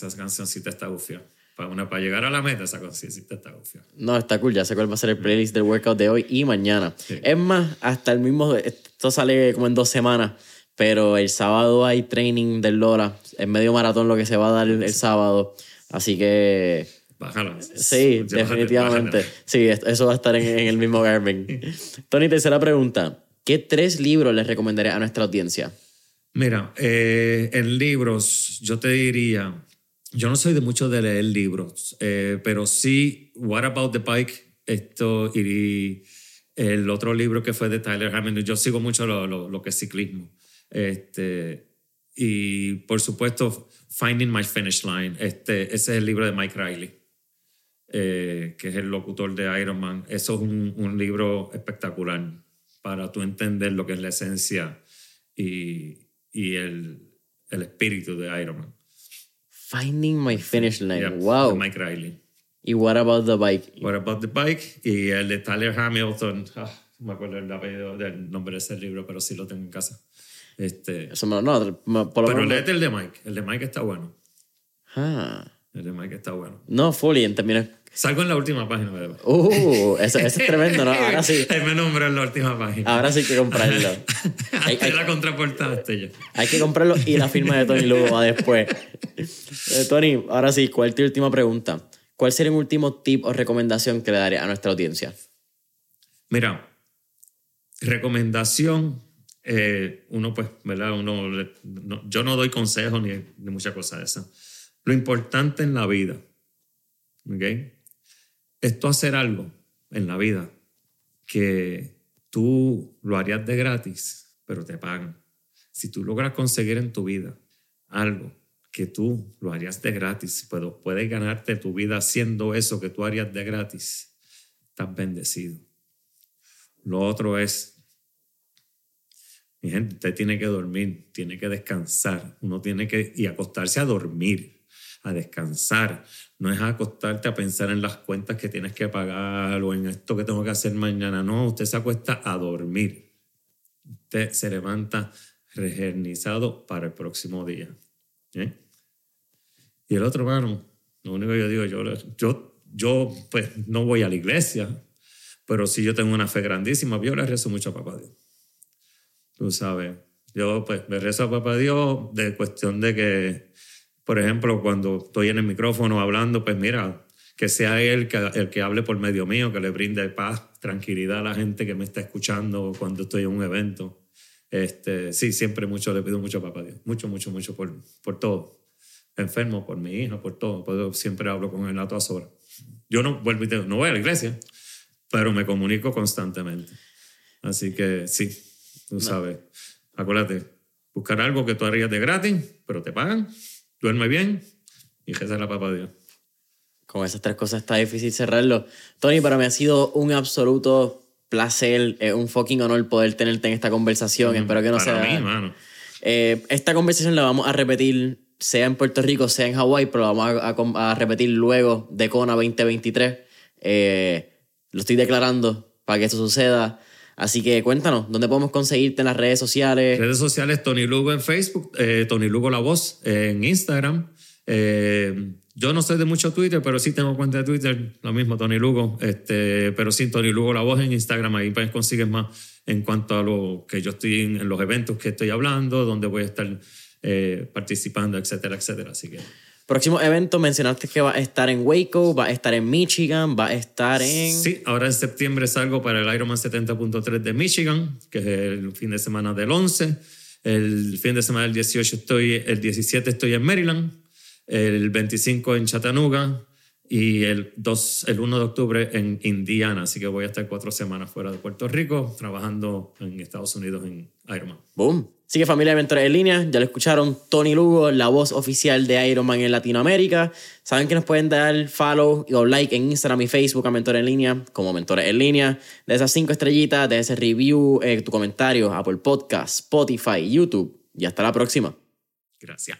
Esa cancioncita está bufia para, para llegar a la meta, esa conciencia está confiada. No, está cool. Ya sé cuál va a ser el playlist del workout de hoy y mañana. Es más, hasta el mismo. Esto sale como en dos semanas. Pero el sábado hay training del Lora. Es medio maratón lo que se va a dar el, sábado. Así que. Bájalo. Sí, definitivamente. Sí, eso va a estar en, el mismo Garmin. Tony, tercera pregunta. ¿Qué tres libros les recomendaría a nuestra audiencia? Mira, eh, en libros, yo te diría yo no soy de mucho de leer libros, eh, pero sí, What About the Bike, esto y el otro libro que fue de Tyler Hamilton, yo sigo mucho lo, lo, que es ciclismo. Este, y por supuesto, Finding My Finish Line, este, ese es el libro de Mike Riley, eh, que es el locutor de Ironman. Eso es un, un libro espectacular para tú entender lo que es la esencia y, y el, el espíritu de Ironman. Finding My Finish Line. wow. Mike Riley. ¿Y What About the Bike? What About the Bike y el de Tyler Hamilton. Ah, no me acuerdo el apellido del nombre de ese libro, pero sí lo tengo en casa. Este, Eso no, no por lo pero léete el de Mike. El de Mike está bueno. Ah. El de Mike está bueno. No, fully, en términos Salgo en la última página. Uh, eso, es tremendo, ¿no? Ahora sí. Ahí me nombró en la última página. Ahora sí hay que comprarlo. hay, hay, la contraportada este ya. Hay que comprarlo y la firma de Tony Lugo va después. Eh, Tony, ahora sí, ¿cuál es tu última pregunta? ¿Cuál sería un último tip o recomendación que le daría a nuestra audiencia? Mira, recomendación, eh, uno pues, ¿verdad? Uno, yo no doy consejos ni, ni muchas cosas de esas. Lo importante en la vida, ¿ok? Esto hacer algo en la vida que tú lo harías de gratis, pero te pagan. Si tú logras conseguir en tu vida algo que tú lo harías de gratis, pero puedes ganarte tu vida haciendo eso que tú harías de gratis, estás bendecido. Lo otro es, mi gente, usted tiene que dormir, tiene que descansar, uno tiene que y acostarse a dormir a descansar, no es acostarte a pensar en las cuentas que tienes que pagar o en esto que tengo que hacer mañana, no, usted se acuesta a dormir. Usted se levanta regernizado para el próximo día. ¿eh? Y el otro, hermano, lo único que yo digo, yo, yo, yo pues no voy a la iglesia, pero sí yo tengo una fe grandísima. Yo le rezo mucho a papá Dios. Tú sabes, yo pues le rezo a papá Dios de cuestión de que, por ejemplo, cuando estoy en el micrófono hablando, pues mira, que sea él que, el que hable por medio mío, que le brinde paz, tranquilidad a la gente que me está escuchando cuando estoy en un evento. Este, sí, siempre mucho le pido mucho a papá Dios, mucho, mucho, mucho por, por todo. Enfermo, por mi hijo, por todo. Por siempre hablo con él a todas horas. Yo no, vuelvo y te, no voy a la iglesia, pero me comunico constantemente. Así que sí, tú sabes. Acuérdate, buscar algo que tú harías de gratis, pero te pagan, duerme bien y reza la papá Dios. Con esas tres cosas está difícil cerrarlo. Tony, para mí ha sido un absoluto placer, es un fucking honor poder tenerte en esta conversación. Espero que no Para sea. mí, mano. Eh, esta conversación la vamos a repetir, sea en Puerto Rico, sea en Hawái, pero la vamos a, a- a repetir luego de Kona 2023. Eh, lo estoy declarando para que eso suceda. Así que cuéntanos, ¿dónde podemos conseguirte en las redes sociales? Redes sociales, Tony Lugo en Facebook, eh, Tony Lugo La Voz en Instagram. Eh, yo no soy de mucho Twitter, pero sí tengo cuenta de Twitter, lo mismo, Tony Lugo. Este, pero sí, Tony Lugo La Voz en Instagram, ahí pues consigues más en cuanto a lo que yo estoy en, los eventos que estoy hablando, donde voy a estar eh, participando, etcétera, etcétera. Así que Próximo evento, mencionaste que va a estar en Waco, va a estar en Michigan, va a estar en... Sí, ahora en septiembre salgo para el Ironman 70.3 de Michigan, que es el fin de semana del 11. El fin de semana del 18 estoy, el 17 estoy en Maryland, el 25 en Chattanooga y el, 2, el 1 de octubre en Indiana. Así que voy a estar cuatro semanas fuera de Puerto Rico trabajando en Estados Unidos en Ironman. Boom. Así que familia de Mentores en Línea, ya lo escucharon, Tony Lugo, la voz oficial de Ironman en Latinoamérica. Saben que nos pueden dar follow o like en Instagram y Facebook a Mentores en Línea, como Mentores en Línea. De esas cinco estrellitas, de ese review, eh, tu comentario, Apple Podcast, Spotify, YouTube. Y hasta la próxima. Gracias.